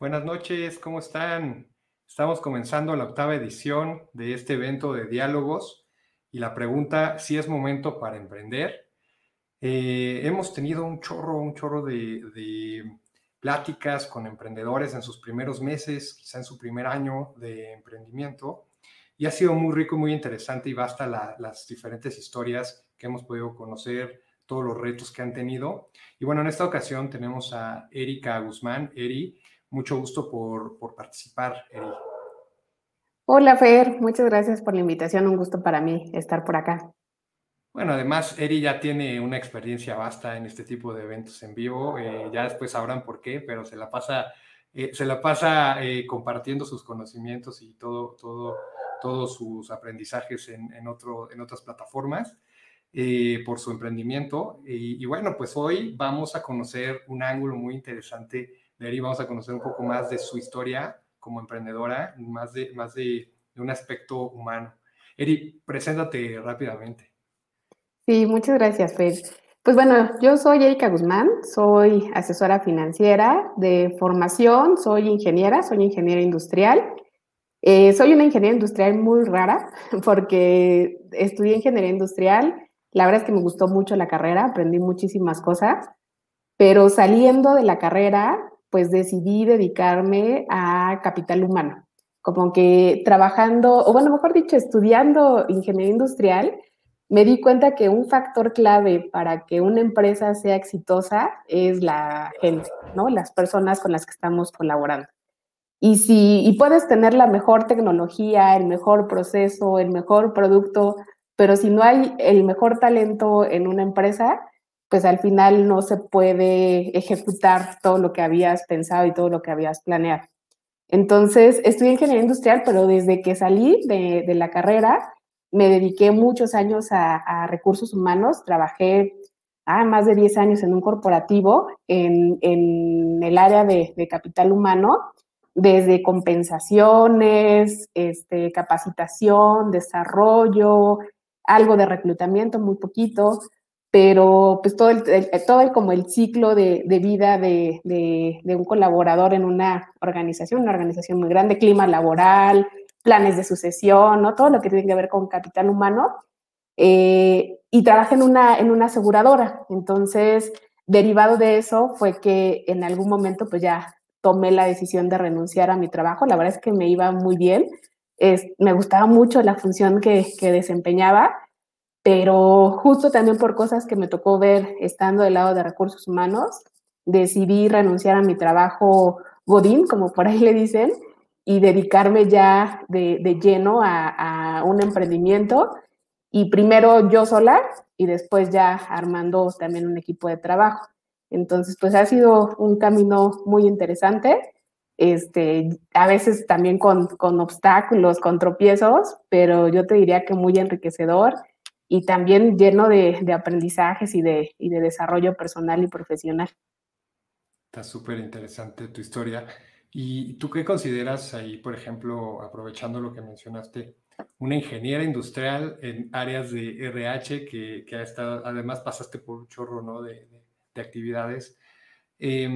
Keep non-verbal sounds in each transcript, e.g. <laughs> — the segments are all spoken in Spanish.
Buenas noches, ¿cómo están? Estamos comenzando la octava edición de este evento de diálogos y la pregunta si es momento para emprender. Eh, hemos tenido un chorro, un chorro de, pláticas con emprendedores en sus primeros meses, quizá en su primer año de emprendimiento, y ha sido muy rico muy interesante y basta la, las diferentes historias que hemos podido conocer, todos los retos que han tenido. Y bueno, en esta ocasión tenemos a Erika Guzmán. Eri, mucho gusto por, por participar, Eri. Hola, Fer. Muchas gracias por la invitación. Un gusto para mí estar por acá. Bueno, además, Eri ya tiene una experiencia vasta en este tipo de eventos en vivo. Eh, ya después sabrán por qué, pero se la pasa, eh, se la pasa eh, compartiendo sus conocimientos y todo, todo, todos sus aprendizajes en, en, otro, en otras plataformas eh, por su emprendimiento. Y, y, bueno, pues hoy vamos a conocer un ángulo muy interesante de. Vamos a conocer un poco más de su historia como emprendedora, más de, más de, de un aspecto humano. Eri, preséntate rápidamente. Sí, muchas gracias, Fer. Pues bueno, yo soy Erika Guzmán, soy asesora financiera de formación, soy ingeniera, soy ingeniera industrial. Eh, soy una ingeniera industrial muy rara <laughs> porque estudié ingeniería industrial. La verdad es que me gustó mucho la carrera, aprendí muchísimas cosas, pero saliendo de la carrera, pues decidí dedicarme a capital humano. Como que trabajando, o bueno, mejor dicho, estudiando ingeniería industrial, me di cuenta que un factor clave para que una empresa sea exitosa es la gente, ¿no? Las personas con las que estamos colaborando. Y si y puedes tener la mejor tecnología, el mejor proceso, el mejor producto, pero si no hay el mejor talento en una empresa, pues al final no se puede ejecutar todo lo que habías pensado y todo lo que habías planeado. Entonces, estudié ingeniería industrial, pero desde que salí de, la carrera, me dediqué muchos años a, recursos humanos, trabajé ah, más de 10 años en un corporativo en, el área de, de, capital humano, desde compensaciones, este, capacitación, desarrollo, algo de reclutamiento, muy poquito, pero pues todo el, el todo el, como el ciclo de, de vida de, de, un colaborador en una organización, una organización muy grande, clima laboral, planes de sucesión, ¿no? Todo lo que tiene que ver con capital humano. Eh, y trabajé en una, en una aseguradora. Entonces, derivado de eso fue que en algún momento pues ya tomé la decisión de renunciar a mi trabajo. La verdad es que me iba muy bien. Es, me gustaba mucho la función que, que desempeñaba, pero justo también por cosas que me tocó ver estando del lado de recursos humanos, decidí renunciar a mi trabajo Godín, como por ahí le dicen, y dedicarme ya de, de lleno a, a, un emprendimiento y primero yo sola y después ya armando también un equipo de trabajo. Entonces, pues ha sido un camino muy interesante, este, a veces también con, con obstáculos, con tropiezos, pero yo te diría que muy enriquecedor y también lleno de, de aprendizajes y de, y de desarrollo personal y profesional. Está súper interesante tu historia. ¿Y tú qué consideras ahí, por ejemplo, aprovechando lo que mencionaste, una ingeniera industrial en áreas de RH que, que ha estado, además pasaste por un chorro ¿no? de, de, de actividades? Eh,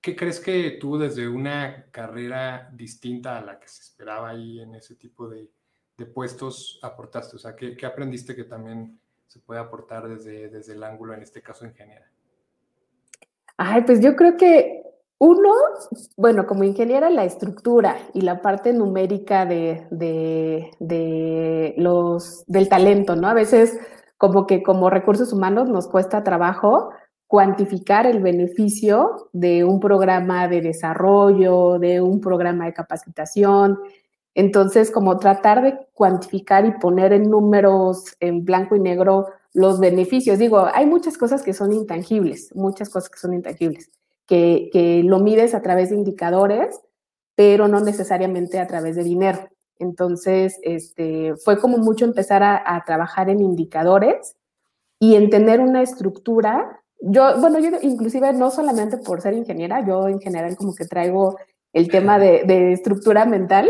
¿Qué crees que tú desde una carrera distinta a la que se esperaba ahí en ese tipo de, de puestos aportaste? O sea, ¿qué, ¿qué, aprendiste que también se puede aportar desde, desde el ángulo, en este caso, ingeniera? Ay, pues yo creo que uno, bueno, como ingeniera, la estructura y la parte numérica de, de, de, los, del talento, ¿no? A veces como que como recursos humanos nos cuesta trabajo cuantificar el beneficio de un programa de desarrollo, de un programa de capacitación. Entonces, como tratar de cuantificar y poner en números en blanco y negro los beneficios. Digo, hay muchas cosas que son intangibles, muchas cosas que son intangibles que, que lo mides a través de indicadores, pero no necesariamente a través de dinero. Entonces, este, fue como mucho empezar a, a, trabajar en indicadores y en tener una estructura. Yo, bueno, yo inclusive no solamente por ser ingeniera, yo en general como que traigo el tema de, de estructura mental,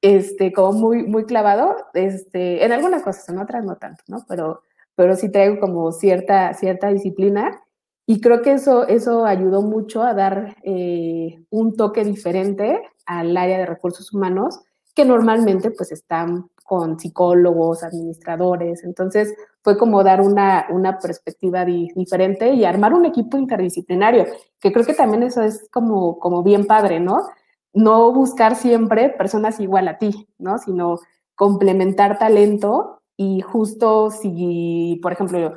este, como muy, muy clavado, este, en algunas cosas, en otras no tanto, ¿no? Pero, pero sí traigo como cierta, cierta disciplina Y creo que eso, eso ayudó mucho a dar eh, un toque diferente al área de recursos humanos, que normalmente pues están con psicólogos, administradores. Entonces fue como dar una, una perspectiva diferente y armar un equipo interdisciplinario, que creo que también eso es como, como bien padre, ¿no? No buscar siempre personas igual a ti, ¿no? Sino complementar talento y justo si, por ejemplo,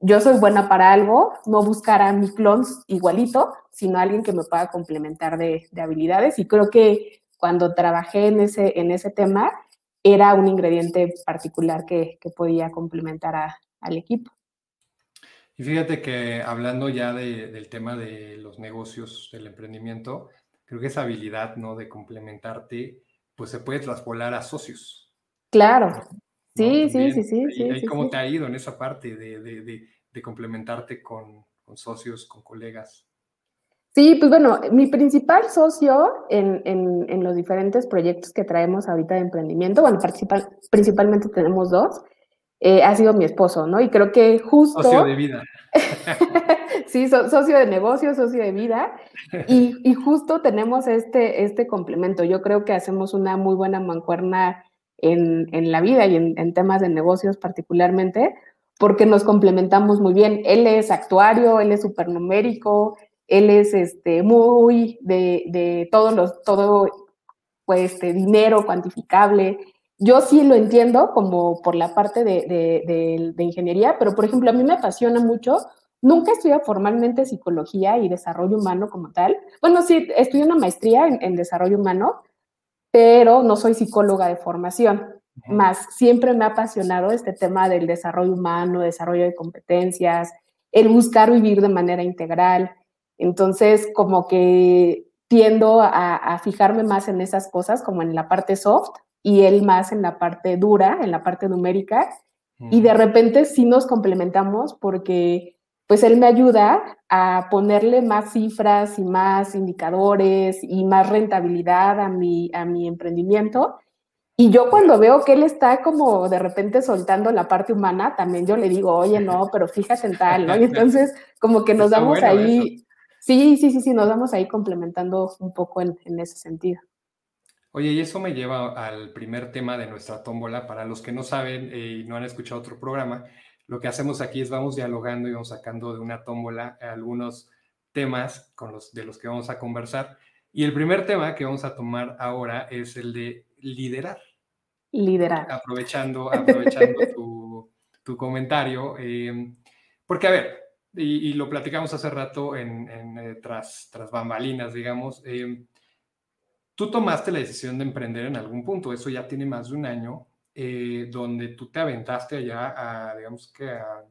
yo soy buena para algo, no buscar a mi clon igualito, sino alguien que me pueda complementar de, habilidades. Y creo que cuando trabajé en ese, en ese tema, era un ingrediente particular que, podía complementar al equipo. Y fíjate que hablando ya del tema de los negocios, del emprendimiento, creo que esa habilidad ¿no? de complementarte, pues se puede traspolar a socios. Claro, Sí, sí, sí, sí. ¿Y sí, cómo te ha ido en esa parte de, complementarte con, socios, con colegas? Sí, pues bueno, mi principal socio en, los diferentes proyectos que traemos ahorita de emprendimiento, bueno, principalmente tenemos dos, eh, ha sido mi esposo, ¿no? Y creo que justo... Socio de vida. <laughs> <laughs> sí, socio de negocio, socio de vida. Y, justo tenemos este, este complemento. Yo creo que hacemos una muy buena mancuerna en, la vida y en, temas de negocios particularmente, porque nos complementamos muy bien. Él es actuario, él es supernumérico, él es este, muy de, de todos los, todo pues, este, dinero cuantificable. Yo sí lo entiendo como por la parte de, de, ingeniería, pero por ejemplo, a mí me apasiona mucho. Nunca estudié formalmente psicología y desarrollo humano como tal. Bueno, sí, estudié una maestría en, en desarrollo humano, pero no soy psicóloga de formación. Más siempre me ha apasionado este tema del desarrollo humano, desarrollo de competencias, el buscar vivir de manera integral. Entonces, como que tiendo a, fijarme más en esas cosas, como en la parte soft, y él más en la parte dura, en la parte numérica. Y de repente sí nos complementamos porque pues él me ayuda a ponerle más cifras y más indicadores y más rentabilidad a mi, a mi emprendimiento. Y yo cuando veo que él está como de repente soltando la parte humana, también yo le digo, oye, no, pero fíjate en tal, ¿no? Y entonces como que nos damos ahí, sí, sí, sí, sí, nos vamos ahí complementando un poco en, en ese sentido. Oye, y eso me lleva al primer tema de nuestra tómbola. Para los que no saben eh, y no han escuchado otro programa, lo que hacemos aquí es vamos dialogando y vamos sacando de una tómbola algunos temas con los, de los que vamos a conversar. Y el primer tema que vamos a tomar ahora es el de liderar. Liderar. Aprovechando, aprovechando <laughs> tu, comentario. Em, porque, a ver, y, lo platicamos hace rato en, eh, tras, tras bambalinas, digamos, em, tú tomaste la decisión de emprender en algún punto, eso ya tiene más de un año, eh, donde tú te aventaste allá a, digamos que a,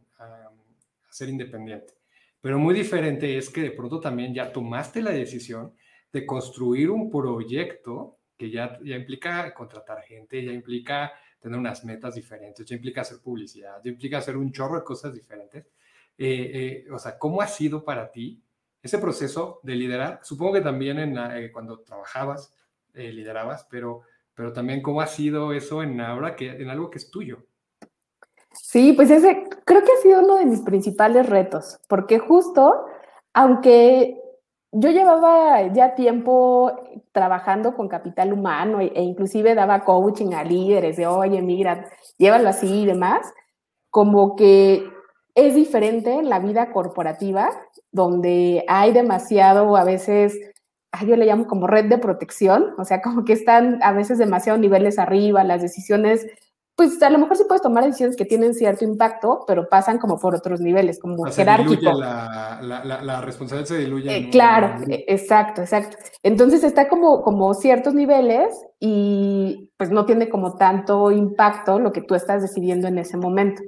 ser independiente. Pero muy diferente es que de pronto también ya tomaste la decisión de construir un proyecto que ya, ya implica contratar gente, ya implica tener unas metas diferentes, ya implica hacer publicidad, ya implica hacer un chorro de cosas diferentes. Eh, eh, o sea, ¿cómo ha sido para ti ese proceso de liderar? Supongo que también en cuando trabajabas, liderabas, pero pero también cómo ha sido eso en ahora que en algo que es tuyo. Sí, pues ese creo que ha sido uno de mis principales retos, porque justo, aunque yo llevaba ya tiempo trabajando con capital humano e, e inclusive daba coaching a líderes de, oye, mira, llévalo así y demás, como que es diferente en la vida corporativa, donde hay demasiado a veces yo le llamo como red de protección, o sea, como que están a veces demasiado niveles arriba, las decisiones, pues a lo mejor sí puedes tomar decisiones que tienen cierto impacto, pero pasan como por otros niveles, como o jerárquico. La, la, la, responsabilidad se diluye. Eh, claro, e, exacto, exacto. Entonces está como, como ciertos niveles y pues no tiene como tanto impacto lo que tú estás decidiendo en ese momento.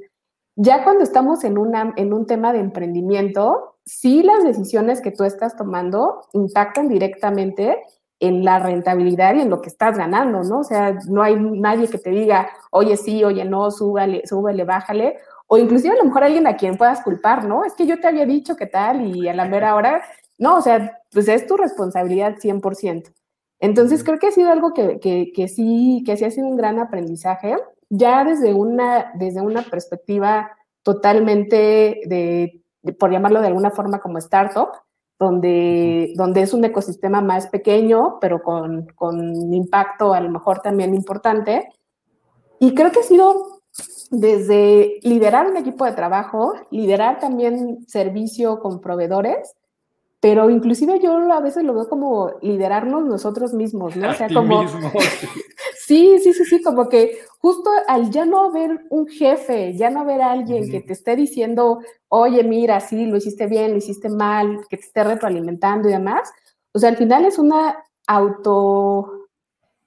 Ya cuando estamos en, una, en un tema de emprendimiento, sí las decisiones que tú estás tomando impactan directamente en la rentabilidad y en lo que estás ganando, ¿no? O sea, no hay nadie que te diga, oye, sí, oye, no, súbale, súbele, bájale, o inclusive a lo mejor alguien a quien puedas culpar, ¿no? Es que yo te había dicho qué tal y a la mera hora, no, o sea, pues es tu responsabilidad 100%. Entonces creo que ha sido algo que, que, que sí, que sí ha sido un gran aprendizaje ya desde una, desde una perspectiva totalmente de por llamarlo de alguna forma como startup, donde, donde es un ecosistema más pequeño, pero con, con impacto a lo mejor también importante. Y creo que ha sido desde liderar un equipo de trabajo, liderar también servicio con proveedores, pero inclusive yo a veces lo veo como liderarnos nosotros mismos, ¿no? O sea, como... <laughs> sí, sí, sí, sí, como que justo al ya no haber un jefe, ya no haber alguien que te esté diciendo, oye, mira, sí, lo hiciste bien, lo hiciste mal, que te esté retroalimentando y demás, o sea, al final es una auto,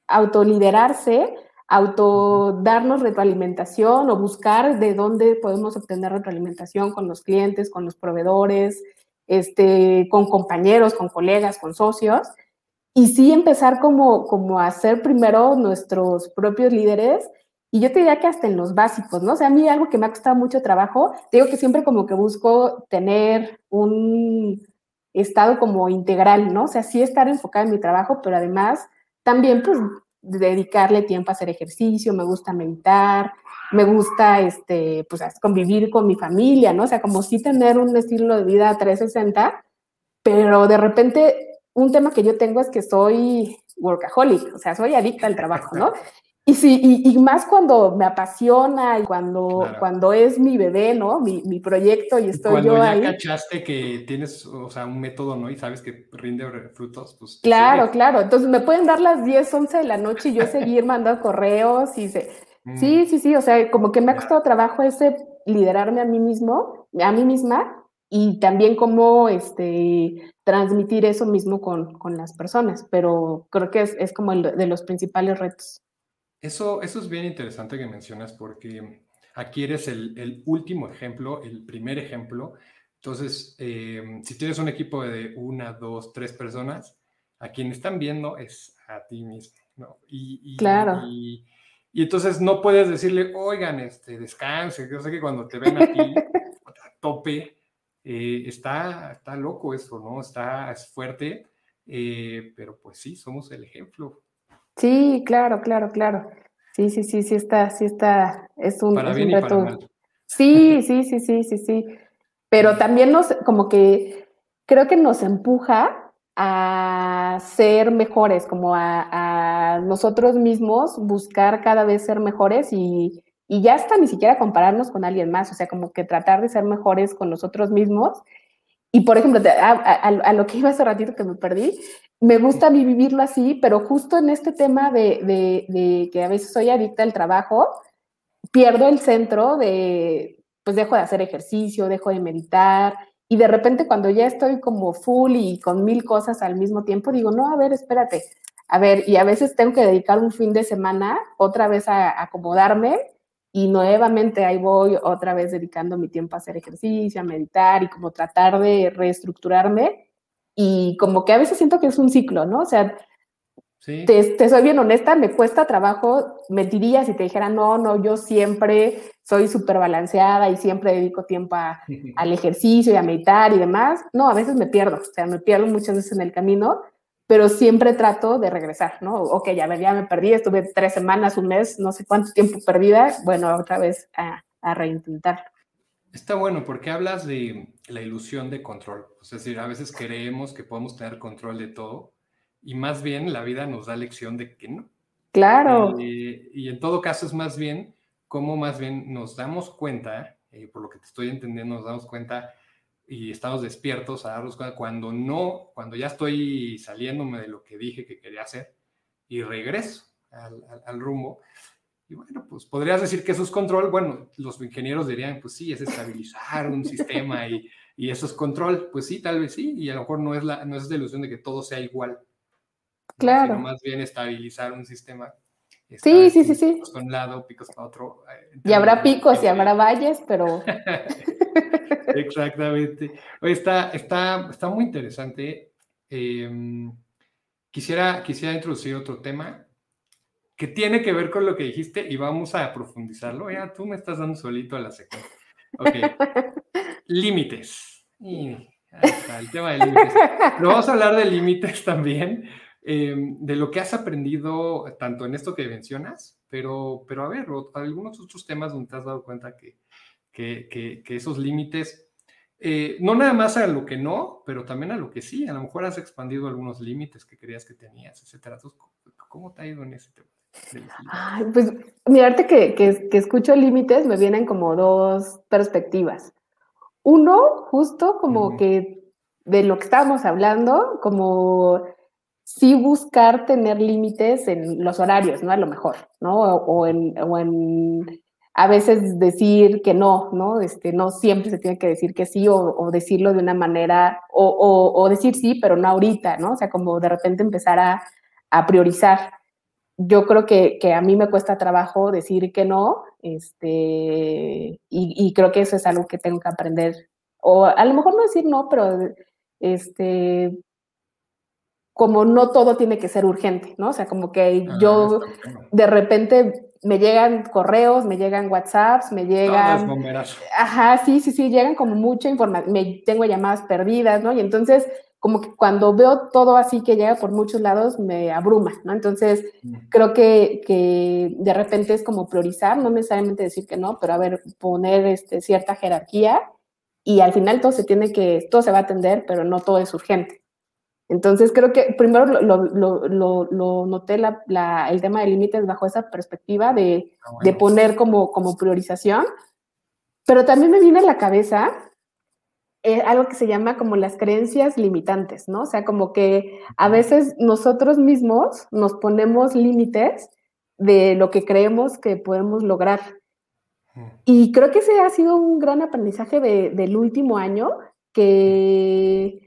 autoliderarse, auto darnos retroalimentación o buscar de dónde podemos obtener retroalimentación con los clientes, con los proveedores, este, con compañeros, con colegas, con socios, y sí empezar como, como a ser primero nuestros propios líderes, y yo te diría que hasta en los básicos, ¿no? O sea, a mí algo que me ha costado mucho trabajo, digo que siempre como que busco tener un estado como integral, ¿no? O sea, sí estar enfocada en mi trabajo, pero además también pues dedicarle tiempo a hacer ejercicio, me gusta meditar, me gusta este, pues, convivir con mi familia, ¿no? O sea, como sí tener un estilo de vida 360, pero de repente un tema que yo tengo es que soy workaholic, o sea, soy adicta al trabajo, ¿no? <laughs> Y sí, y, más cuando me apasiona y cuando, cuando es mi bebé, ¿no? Mi, mi proyecto y estoy cuando yo ya ahí. cachaste que tienes, o sea, un método, ¿no? Y sabes que rinde frutos, pues. Claro, claro. Entonces me pueden dar las 10, 11 de la noche y yo seguir mandando correos y se. Sí, sí, sí, o sea, como que me ha costado trabajo ese liderarme a mí mismo, a mí misma, y también cómo este, transmitir eso mismo con, con las personas, pero creo que es, es como el de los principales retos. Eso, eso es bien interesante que mencionas porque aquí eres el, el último ejemplo, el primer ejemplo. Entonces, eh, si tienes un equipo de una, dos, tres personas, a quien están viendo es a ti mismo, ¿no? Y, claro. Y, y entonces no puedes decirle, oigan, este, descanse. Yo sé que cuando te ven a ti <laughs> a tope, eh, está, está loco eso, ¿no? Está es fuerte, eh, pero pues sí, somos el ejemplo. Sí, claro, claro, claro. Sí, sí, sí, sí está, sí está, es un, para bien Y para mal. Sí, <laughs> sí, sí, sí, sí, sí. Pero también nos, como que creo que nos empuja a ser mejores, como a, nosotros mismos buscar cada vez ser mejores y, ya hasta ni siquiera compararnos con alguien más, o sea, como que tratar de ser mejores con nosotros mismos. Y por ejemplo, a, lo que iba hace ratito que me perdí, me gusta vivirlo así, pero justo en este tema de, de que a veces soy adicta al trabajo, pierdo el centro de, pues dejo de hacer ejercicio, dejo de meditar, y de repente cuando ya estoy como full y con mil cosas al mismo tiempo, digo, no, a ver, espérate. A ver, y a veces tengo que dedicar un fin de semana otra vez a, acomodarme y nuevamente ahí voy otra vez dedicando mi tiempo a hacer ejercicio, a meditar y como tratar de reestructurarme. Y como que a veces siento que es un ciclo, ¿no? O sea, te, soy bien honesta, me cuesta trabajo, mentiría si te dijera, no, no, yo siempre soy súper balanceada y siempre dedico tiempo <laughs> al ejercicio y a meditar y demás. No, a veces me pierdo, o sea, me pierdo muchas veces en el camino, pero siempre trato de regresar, ¿no? Ok, ya, ya me perdí, estuve tres semanas, un mes, no sé cuánto tiempo perdida, bueno, otra vez a, a reintentarlo. Está bueno porque hablas de la ilusión de control. Es decir, a veces creemos que podemos tener control de todo y más bien la vida nos da lección de que no. Claro. Eh, y en todo caso es más bien cómo más bien nos damos cuenta, eh, por lo que te estoy entendiendo, nos damos cuenta y estamos despiertos a darnos cuenta cuando no, cuando ya estoy saliéndome de lo que dije que quería hacer y regreso al, al, rumbo. Y bueno, pues podrías decir que eso es control. Bueno, los ingenieros dirían, pues sí, es estabilizar un sistema y, y, eso es control. Pues sí, tal vez sí, y a lo mejor no es la, no es la ilusión de que todo sea igual. Claro. Sino más bien estabilizar un sistema. Sí, sí, sí, sí. Picos para un lado, picos para otro. Eh, y habrá picos y habrá valles, pero. <laughs> Exactamente. está, está, está muy interesante. Em, quisiera, quisiera introducir otro tema que tiene que ver con lo que dijiste y vamos a profundizarlo. Ya tú me estás dando solito a la secuencia. Ok. <laughs> límites. el tema de límites. Pero vamos a hablar de límites también Em, de lo que has aprendido tanto en esto que mencionas, pero, pero a ver, algunos otros temas donde te has dado cuenta que, que, que, esos límites eh, no nada más a lo que no, pero también a lo que sí. A lo mejor has expandido algunos límites que creías que tenías, etcétera. ¿cómo te ha ido en ese tema? pues mirarte que, que, que escucho límites, me vienen como dos perspectivas. Uno, justo como que de lo que estábamos hablando, como sí buscar tener límites en los horarios, ¿no? A lo mejor, ¿no? O, en, o en a veces decir que no, ¿no? Este, no siempre se tiene que decir que sí o, decirlo de una manera, o, o, decir sí, pero no ahorita, ¿no? O sea, como de repente empezar a, a priorizar. Yo creo que, que, a mí me cuesta trabajo decir que no, este, y, y, creo que eso es algo que tengo que aprender. O a lo mejor no decir no, pero este, como no todo tiene que ser urgente, ¿no? O sea, como que ah, yo de repente me llegan correos, me llegan WhatsApps, me llegan... Ajá, sí, sí, sí, llegan como mucha información, me tengo llamadas perdidas, ¿no? Y entonces, como que cuando veo todo así que llega por muchos lados, me abruma, ¿no? Entonces, creo que, que, de repente es como priorizar, no necesariamente decir que no, pero a ver, poner este, cierta jerarquía y al final todo se tiene que, todo se va a atender, pero no todo es urgente. Entonces creo que primero lo, noté la, el tema de límites bajo esa perspectiva de, ah, de, poner como, como priorización, pero también me viene a la cabeza eh, algo que se llama como las creencias limitantes, ¿no? O sea, como que a veces nosotros mismos nos ponemos límites de lo que creemos que podemos lograr. Y creo que ese ha sido un gran aprendizaje del último año, que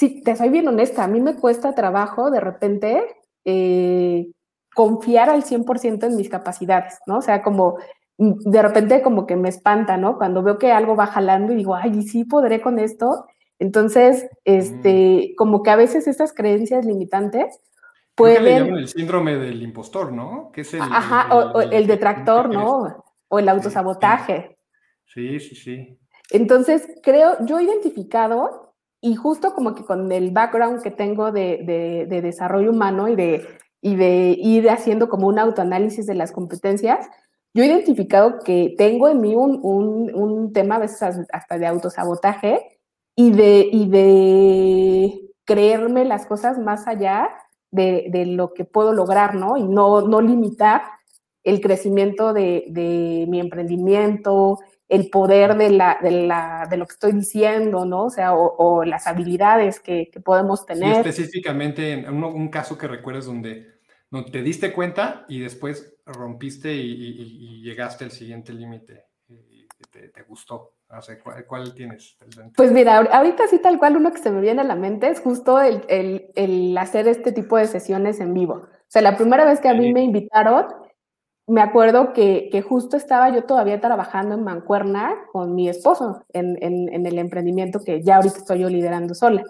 sí, te soy bien honesta, a mí me cuesta trabajo de repente eh, confiar al 100% en mis capacidades, ¿no? O sea, como mm, de repente como que me espanta, ¿no? Cuando veo que algo va jalando y digo, ay, sí podré con esto. Entonces, este, mm. como que a veces estas creencias limitantes pueden... le llaman el síndrome del impostor, ¿no? Que es el, Ajá, o, el, detractor, ¿no? O el autosabotaje. Sí, sí, sí. Entonces, creo, yo he identificado y justo como que con el background que tengo de, de, desarrollo humano y de, y de ir haciendo como un autoanálisis de las competencias, yo he identificado que tengo en mí un, un, un tema a veces hasta de autosabotaje y de, y de creerme las cosas más allá de, de, lo que puedo lograr, ¿no? Y no, no limitar el crecimiento de, de mi emprendimiento, el poder de, la, de, la, de lo que estoy diciendo, ¿no? O sea, o, las habilidades que, podemos tener. específicamente en un, caso que recuerdes donde, no te diste cuenta y después rompiste y, llegaste al siguiente límite y te, gustó. O sea, ¿cuál, tienes Pues mira, ahorita sí tal cual uno que se me viene a la mente es justo el, el, el hacer este tipo de sesiones en vivo. O sea, la primera vez que a mí me invitaron, me acuerdo que, justo estaba yo todavía trabajando en Mancuerna con mi esposo en, el emprendimiento que ya ahorita estoy yo liderando sola.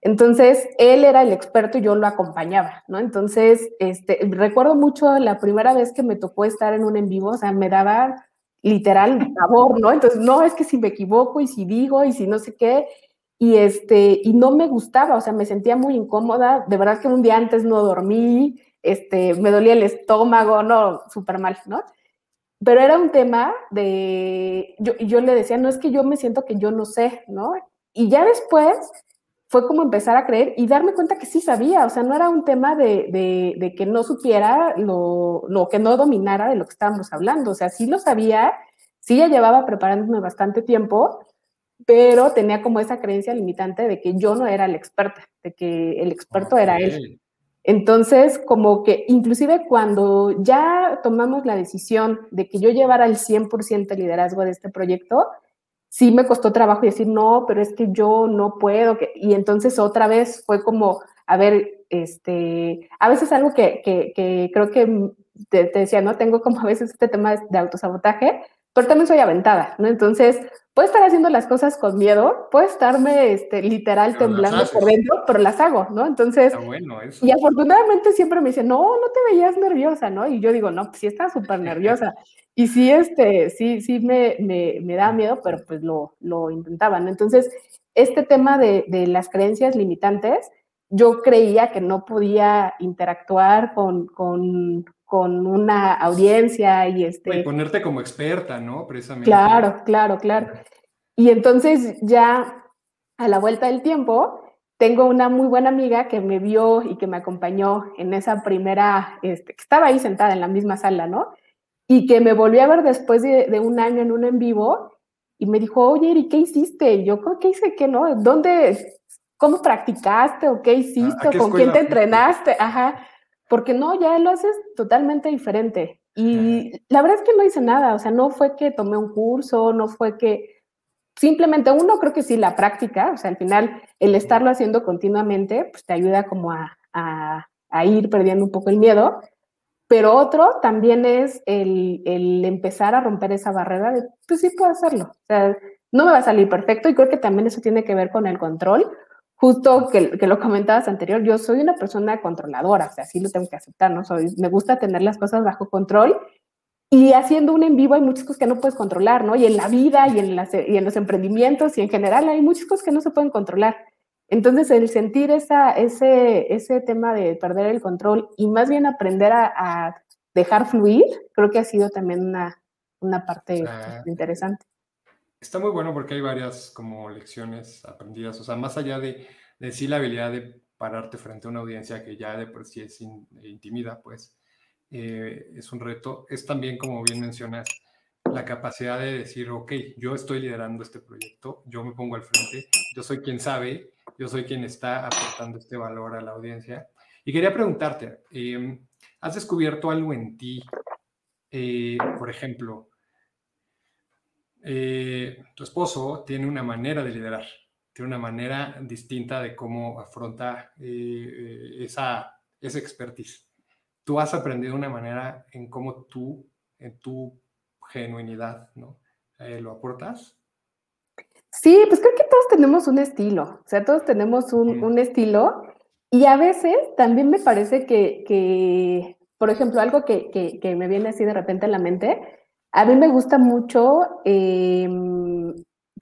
Entonces, él era el experto y yo lo acompañaba, ¿no? Entonces, este, recuerdo mucho la primera vez que me tocó estar en un en vivo, o sea, me daba literal sabor, ¿no? Entonces, no, es que si me equivoco y si digo y si no sé qué, y este, y no me gustaba, o sea, me sentía muy incómoda, de verdad que un día antes no dormí, este, me dolía el estómago, no, súper mal, ¿no? Pero era un tema de, yo, yo le decía, no es que yo me siento que yo no sé, ¿no? Y ya después fue como empezar a creer y darme cuenta que sí sabía, o sea, no era un tema de, de, de que no supiera lo, lo, que no dominara de lo que estábamos hablando, o sea, sí lo sabía, sí ya llevaba preparándome bastante tiempo, pero tenía como esa creencia limitante de que yo no era la experta, de que el experto era él. Entonces, como que inclusive cuando ya tomamos la decisión de que yo llevara el 100% el liderazgo de este proyecto, sí me costó trabajo decir, no, pero es que yo no puedo. Y entonces otra vez fue como, a ver, este, a veces algo que, que, creo que te, decía, ¿no? Tengo como a veces este tema de autosabotaje, pero también soy aventada, ¿no? Entonces, puedo estar haciendo las cosas con miedo, puedo estarme este, literal temblando por dentro, pero las hago, ¿no? Entonces, y afortunadamente siempre me dicen, no, no te veías nerviosa, ¿no? Y yo digo, no, pues sí estaba súper nerviosa. <laughs> y sí, este, sí, sí me, me, me, da miedo, pero pues lo, lo intentaba, ¿no? Entonces, este tema de, de las creencias limitantes, yo creía que no podía interactuar con, con, con una audiencia y este... Y ponerte como experta, ¿no? Precisamente. Claro, claro, claro. Y entonces ya a la vuelta del tiempo, tengo una muy buena amiga que me vio y que me acompañó en esa primera, este, que estaba ahí sentada en la misma sala, ¿no? Y que me volvió a ver después de, un año en un en vivo y me dijo, oye, ¿y qué hiciste? Y yo, ¿qué hice? ¿Qué no? ¿Dónde? ¿Cómo practicaste? ¿O qué hiciste? ¿Con quién te entrenaste? Ajá. Porque no, ya lo haces totalmente diferente. Y la verdad es que no hice nada, o sea, no fue que tomé un curso, no fue que simplemente uno creo que sí, la práctica, o sea, al final el estarlo haciendo continuamente, pues te ayuda como a, ir perdiendo un poco el miedo, pero otro también es el, empezar a romper esa barrera de, pues sí puedo hacerlo, o sea, no me va a salir perfecto y creo que también eso tiene que ver con el control. Justo que, que lo comentabas anterior, yo soy una persona controladora, o sea, sí lo tengo que aceptar, ¿no? Soy, me gusta tener las cosas bajo control y haciendo un en vivo hay muchas cosas que no puedes controlar, ¿no? Y en la vida y en, las, y en los emprendimientos y en general hay muchas cosas que no se pueden controlar. Entonces, el sentir esa, ese, ese tema de perder el control y más bien aprender a, dejar fluir, creo que ha sido también una, una parte interesante. Está muy bueno porque hay varias como lecciones aprendidas, o sea, más allá de, de sí la habilidad de pararte frente a una audiencia que ya de por sí es intimida, pues eh, es un reto, es también, como bien mencionas, la capacidad de decir, ok, yo estoy liderando este proyecto, yo me pongo al frente, yo soy quien sabe, yo soy quien está aportando este valor a la audiencia. Y quería preguntarte, em, ¿has descubierto algo en ti? Eh, por ejemplo, eh, tu esposo tiene una manera de liderar, tiene una manera distinta de cómo afronta esa, esa expertise tú has aprendido una manera en cómo tú, en tu genuinidad, ¿no? Eh, ¿Lo aportas? Sí, pues creo que todos tenemos un estilo, o sea, todos tenemos un, estilo y a veces también me parece que, por ejemplo, algo que, me viene así de repente a la mente, a mí me gusta mucho em,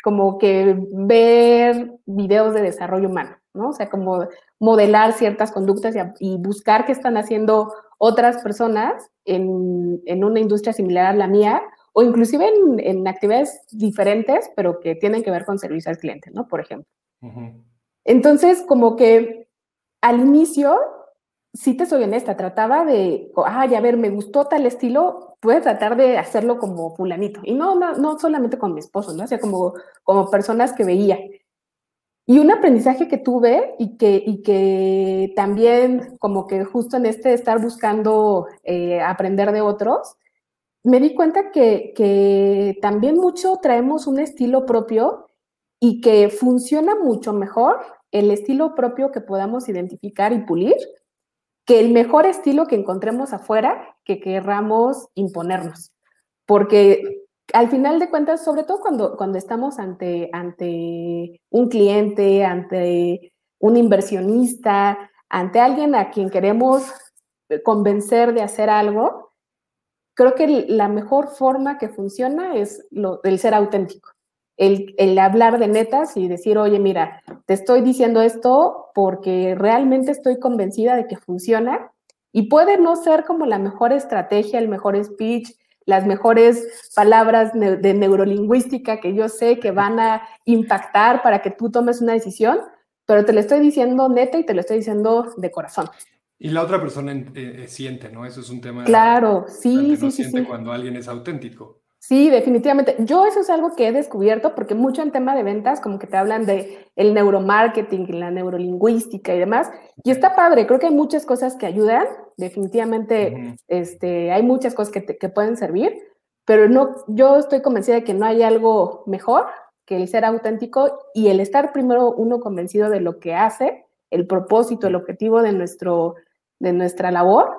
como que ver videos de desarrollo humano, ¿no? O sea, como modelar ciertas conductas y, buscar qué están haciendo otras personas en, una industria similar a la mía o inclusive en, actividades diferentes, pero que tienen que ver con servicio al cliente, ¿no? Por ejemplo. Entonces, como que al inicio, sí te soy honesta, trataba de, ay, a ver, me gustó tal estilo, puede tratar de hacerlo como fulanito. Y no, no, no solamente con mi esposo, ¿no? O sea, como, como personas que veía. Y un aprendizaje que tuve y que, y que también como que justo en este estar buscando eh, aprender de otros, me di cuenta que, que también mucho traemos un estilo propio y que funciona mucho mejor el estilo propio que podamos identificar y pulir que el mejor estilo que encontremos afuera que querramos imponernos. Porque al final de cuentas, sobre todo cuando, cuando estamos ante, ante un cliente, ante un inversionista, ante alguien a quien queremos convencer de hacer algo, creo que la mejor forma que funciona es lo, el ser auténtico. El, el, hablar de netas y decir, oye, mira, te estoy diciendo esto porque realmente estoy convencida de que funciona y puede no ser como la mejor estrategia, el mejor speech, las mejores palabras de neurolingüística que yo sé que van a impactar para que tú tomes una decisión, pero te lo estoy diciendo neta y te lo estoy diciendo de corazón. Y la otra persona eh, eh, siente, ¿no? Eso es un tema. Claro, sí, sí, sí. Siente cuando alguien es auténtico. Sí, definitivamente. Yo eso es algo que he descubierto porque mucho en tema de ventas como que te hablan de el neuromarketing, la neurolingüística y demás. Y está padre, creo que hay muchas cosas que ayudan. Definitivamente este, hay muchas cosas que, que pueden servir, pero no, yo estoy convencida de que no hay algo mejor que el ser auténtico y el estar primero uno convencido de lo que hace, el propósito, el objetivo de, nuestro, de nuestra labor.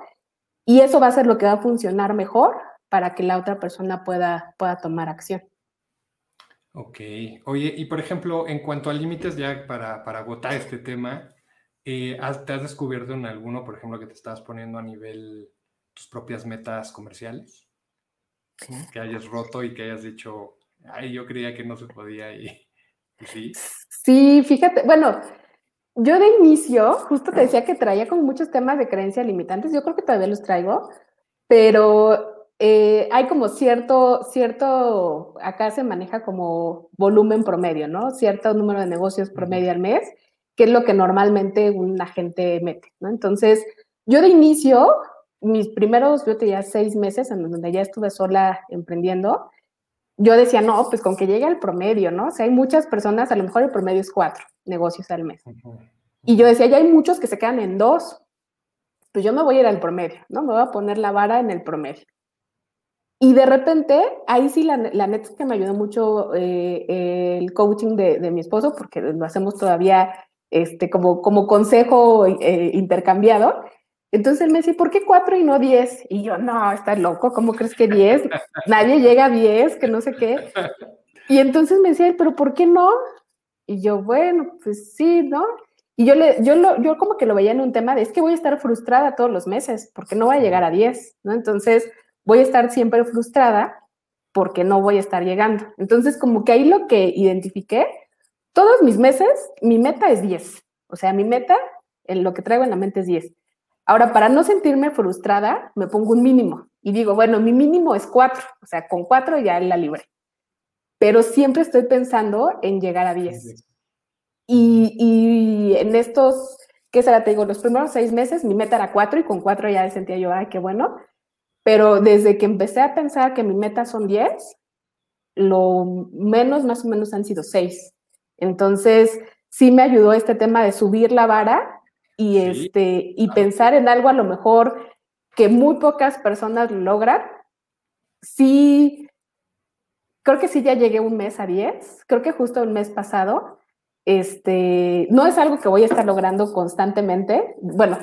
Y eso va a ser lo que va a funcionar mejor para que la otra persona pueda, pueda tomar acción. Ok. Oye, y por ejemplo, en cuanto a límites, ya para, para agotar este tema, eh, ¿te has descubierto en alguno, por ejemplo, que te estás poniendo a nivel tus propias metas comerciales? Que hayas roto y que hayas dicho, ay, yo creía que no se podía y, y sí. Sí, fíjate, bueno, yo de inicio, justo te decía que traía como muchos temas de creencias limitantes, yo creo que todavía los traigo, pero eh, hay como cierto, cierto, acá se maneja como volumen promedio, ¿no? Cierto número de negocios promedio al mes, que es lo que normalmente un agente mete, ¿no? Entonces, yo de inicio, mis primeros, yo tenía seis meses en donde ya estuve sola emprendiendo, yo decía, no, pues con que llegue al promedio, ¿no? O sea, hay muchas personas, a lo mejor el promedio es cuatro negocios al mes. Y yo decía, ya hay muchos que se quedan en dos, pues yo me voy a ir al promedio, ¿no? Me voy a poner la vara en el promedio. Y de repente, ahí sí, la, la neta es que me ayudó mucho eh, el coaching de, de, mi esposo, porque lo hacemos todavía este, como, como consejo eh, intercambiado. Entonces me dice, ¿por qué cuatro y no diez? Y yo, no, estás loco, ¿cómo crees que diez? Nadie llega a diez, que no sé qué. Y entonces me decía, ¿pero por qué no? Y yo, bueno, pues sí, ¿no? Y yo, le, yo, lo, yo como que lo veía en un tema de, es que voy a estar frustrada todos los meses, porque no voy a llegar a diez, ¿no? Entonces voy a estar siempre frustrada porque no voy a estar llegando. Entonces, como que ahí lo que identifiqué, todos mis meses, mi meta es 10. O sea, mi meta, en lo que traigo en la mente es 10. Ahora, para no sentirme frustrada, me pongo un mínimo y digo, bueno, mi mínimo es 4, o sea, con 4 ya la libre. Pero siempre estoy pensando en llegar a 10. Y, y en estos, ¿qué será? Te digo, los primeros seis meses mi meta era 4 y con 4 ya sentía yo, ay, qué bueno. Pero desde que empecé a pensar que mi meta son 10, lo menos, más o menos han sido 6. Entonces, sí me ayudó este tema de subir la vara y, este, y pensar en algo a lo mejor que muy pocas personas logran. Sí, creo que sí ya llegué un mes a 10, creo que justo el mes pasado. Este, no es algo que voy a estar logrando constantemente. Bueno,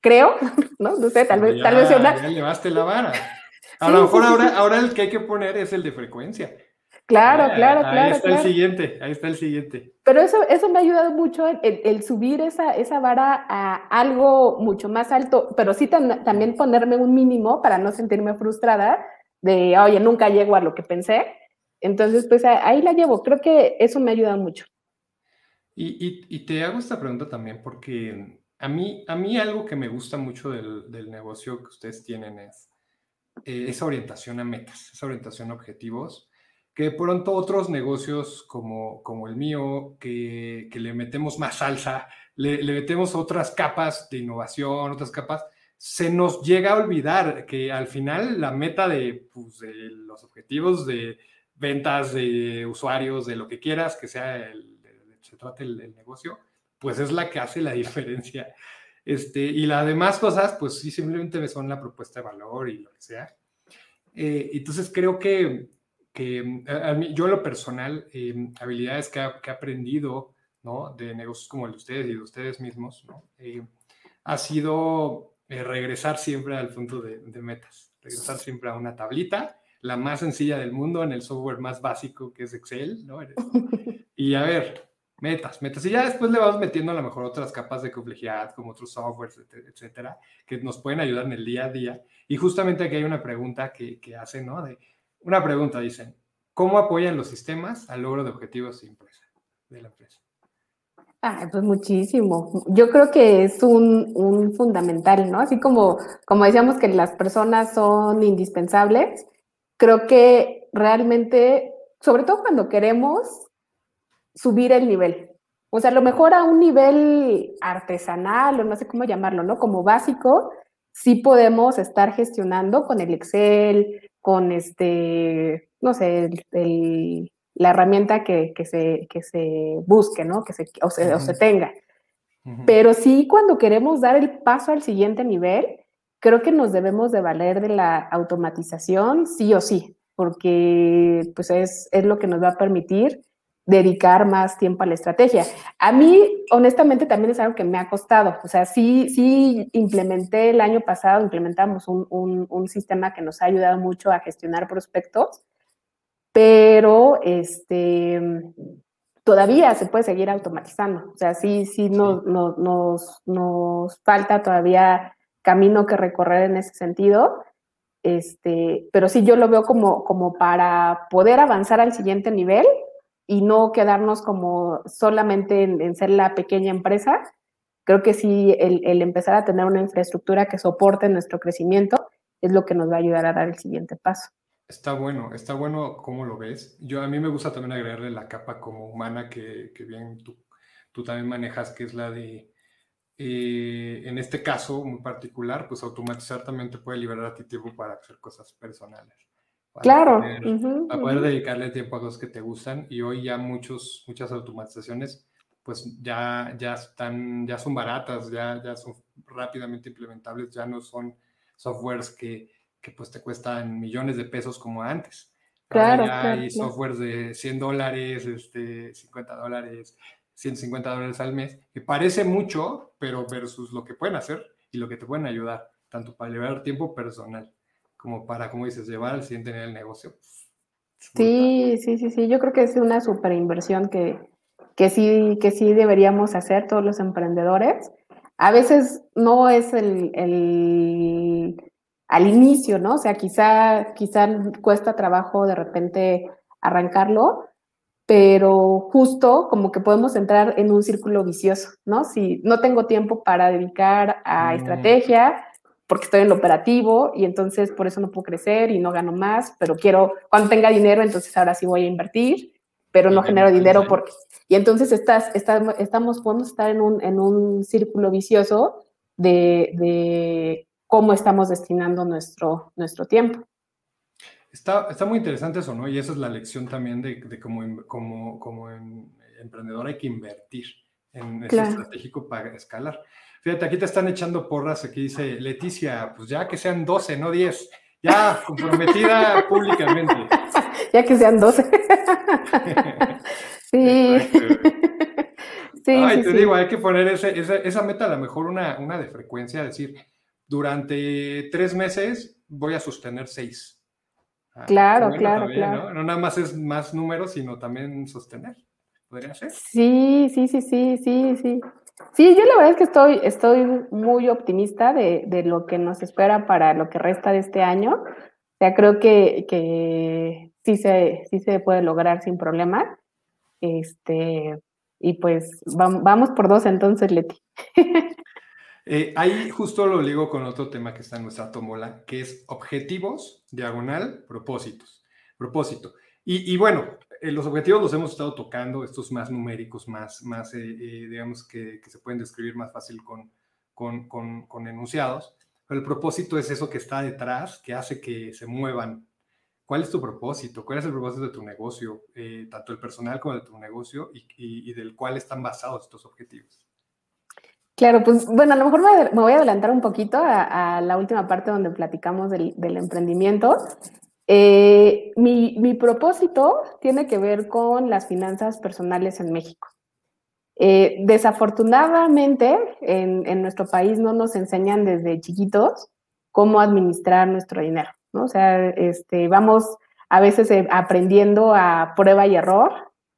creo, ¿no? No sé, tal vez, tal vez una... Ya llevaste la vara. <laughs> A lo mejor ahora, ahora el que hay que poner es el de frecuencia. Claro, claro, claro. Ahí está el siguiente, ahí está el siguiente. Pero eso, eso me ha ayudado mucho el, subir esa, esa vara a algo mucho más alto, pero sí también ponerme un mínimo para no sentirme frustrada de, oye, nunca llego a lo que pensé. Entonces, pues ahí la llevo. Creo que eso me ha ayudado mucho. Y, y te hago esta pregunta también porque a mí, a mí algo que me gusta mucho del, negocio que ustedes tienen es eh, esa orientación a metas, esa orientación a objetivos, que de pronto otros negocios como, el mío, que, le metemos más salsa, le, metemos otras capas de innovación, otras capas, se nos llega a olvidar que al final la meta de, pues, los objetivos de ventas, de usuarios, de lo que quieras que sea se trate el negocio, pues es la que hace la diferencia. Este, y las demás cosas, pues sí, simplemente son la propuesta de valor y lo que sea. Eh, entonces creo que, que a, mí, yo lo personal, eh, habilidades que, he aprendido, ¿no? De negocios como el de ustedes y de ustedes mismos, ¿no? Eh, ha sido regresar siempre al punto de, de, metas, regresar siempre a una tablita, la más sencilla del mundo, en el software más básico que es Excel, ¿no? <laughs> Y a ver, metas, metas. Y ya después le vamos metiendo a lo mejor otras capas de complejidad, como otros softwares, etcétera, que nos pueden ayudar en el día a día. Y justamente aquí hay una pregunta que, que hacen, ¿no? De, una pregunta, dicen, ¿cómo apoyan los sistemas al logro de objetivos de, empresa, de la empresa? Pues muchísimo. Yo creo que es un, un, fundamental, ¿no? Así como, como decíamos que las personas son indispensables, creo que realmente, sobre todo cuando queremos subir el nivel. O sea, a lo mejor a un nivel artesanal o no sé cómo llamarlo, ¿no? Como básico, sí podemos estar gestionando con el Excel, con este, no sé, la herramienta que, se, se busque, ¿no? Que se, o, se, o se tenga. Pero sí, cuando queremos dar el paso al siguiente nivel, creo que nos debemos de valer de la automatización, sí o sí, porque pues es, es lo que nos va a permitir dedicar más tiempo a la estrategia. A mí, honestamente, también es algo que me ha costado. O sea, sí, sí implementé el año pasado, implementamos un, un, sistema que nos ha ayudado mucho a gestionar prospectos, pero este, todavía se puede seguir automatizando. O sea, sí, sí, Nos, nos, nos, nos falta todavía camino que recorrer en ese sentido. Este, pero sí yo lo veo como, como para poder avanzar al siguiente nivel, y no quedarnos como solamente en, ser la pequeña empresa. Creo que sí, el, empezar a tener una infraestructura que soporte nuestro crecimiento es lo que nos va a ayudar a dar el siguiente paso. Está bueno, está bueno cómo lo ves. Yo a mí me gusta también agregarle la capa como humana que, que bien tú, tú también manejas, que es la de, eh, en este caso muy particular, pues automatizar también te puede liberar a ti tiempo para hacer cosas personales. Claro. Para poder dedicarle tiempo a cosas que te gustan y hoy ya muchos, muchas automatizaciones pues ya, ya, están, ya son baratas, ya, ya son rápidamente implementables, ya no son softwares que, que pues te cuestan millones de pesos como antes. Claro, ya hay softwares de 100 dólares, este, 50 dólares, 150 dólares al mes, que parece mucho, pero versus lo que pueden hacer y lo que te pueden ayudar, tanto para llevar tiempo personal como para, como dices, llevar al siguiente nivel el negocio. Sí, sí, sí, sí. Yo creo que es una super inversión que, que, sí, que sí deberíamos hacer todos los emprendedores. A veces no es el, el al inicio, ¿no? O sea, quizá, quizá cuesta trabajo de repente arrancarlo, pero justo como que podemos entrar en un círculo vicioso, ¿no? Si no tengo tiempo para dedicar a mm. estrategia, porque estoy en lo operativo y entonces por eso no puedo crecer y no gano más, pero quiero, cuando tenga dinero, entonces ahora sí voy a invertir, pero no genero dinero porque... Y entonces estás, estamos, podemos estar en un, en un círculo vicioso de, de, cómo estamos destinando nuestro, nuestro tiempo. Está, está muy interesante eso, ¿no? Y esa es la lección también de, de como, como, como emprendedor hay que invertir en eso estratégico para escalar. Fíjate, aquí te están echando porras, aquí dice Leticia, pues ya que sean 12, no 10. Ya, comprometida <laughs> públicamente. Ya que sean 12. sí. <laughs> sí. Ay, te digo, hay que poner ese, esa, meta, a lo mejor una, una de frecuencia, decir, durante tres meses voy a sostener seis. Ah, claro, claro, claro. ¿no? ¿no? nada más es más números, sino también sostener. ¿Podría ser? Sí, sí, sí, sí, sí, sí. Sí, yo la verdad es que estoy, estoy muy optimista de, de, lo que nos espera para lo que resta de este año. O sea, creo que, que sí, se, sí se puede lograr sin problema. Este, y pues vamos, por dos entonces, Leti. <laughs> Eh, ahí justo lo ligo con otro tema que está en nuestra tómbola, que es objetivos, diagonal, propósitos. Propósito. Y, y bueno, eh, los objetivos los hemos estado tocando, estos más numéricos, más, más eh, eh, digamos, que, que, se pueden describir más fácil con, con, con, con, enunciados. Pero el propósito es eso que está detrás, que hace que se muevan. ¿Cuál es tu propósito? ¿Cuál es el propósito de tu negocio, tanto el personal como de tu negocio, y, y, del cual están basados estos objetivos? Claro, pues bueno, a lo mejor me, me voy a adelantar un poquito a, a, la última parte donde platicamos del, del emprendimiento. Eh, mi, mi, propósito tiene que ver con las finanzas personales en México. Eh, desafortunadamente, en, en, nuestro país no nos enseñan desde chiquitos cómo administrar nuestro dinero, ¿no? O sea, este, vamos a veces eh, aprendiendo a prueba y error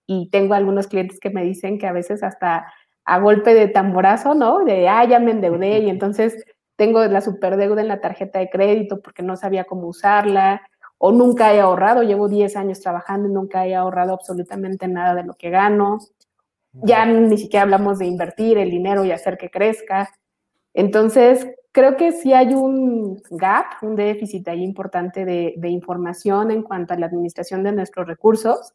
y tengo algunos clientes que me dicen que a veces hasta a golpe de tamborazo, ¿no? De, ah, ya me endeudé y entonces tengo la superdeuda en la tarjeta de crédito porque no sabía cómo usarla o nunca he ahorrado, llevo 10 años trabajando y nunca he ahorrado absolutamente nada de lo que gano. Ya ni siquiera hablamos de invertir el dinero y hacer que crezca. Entonces, creo que sí hay un gap, un déficit ahí importante de, de información en cuanto a la administración de nuestros recursos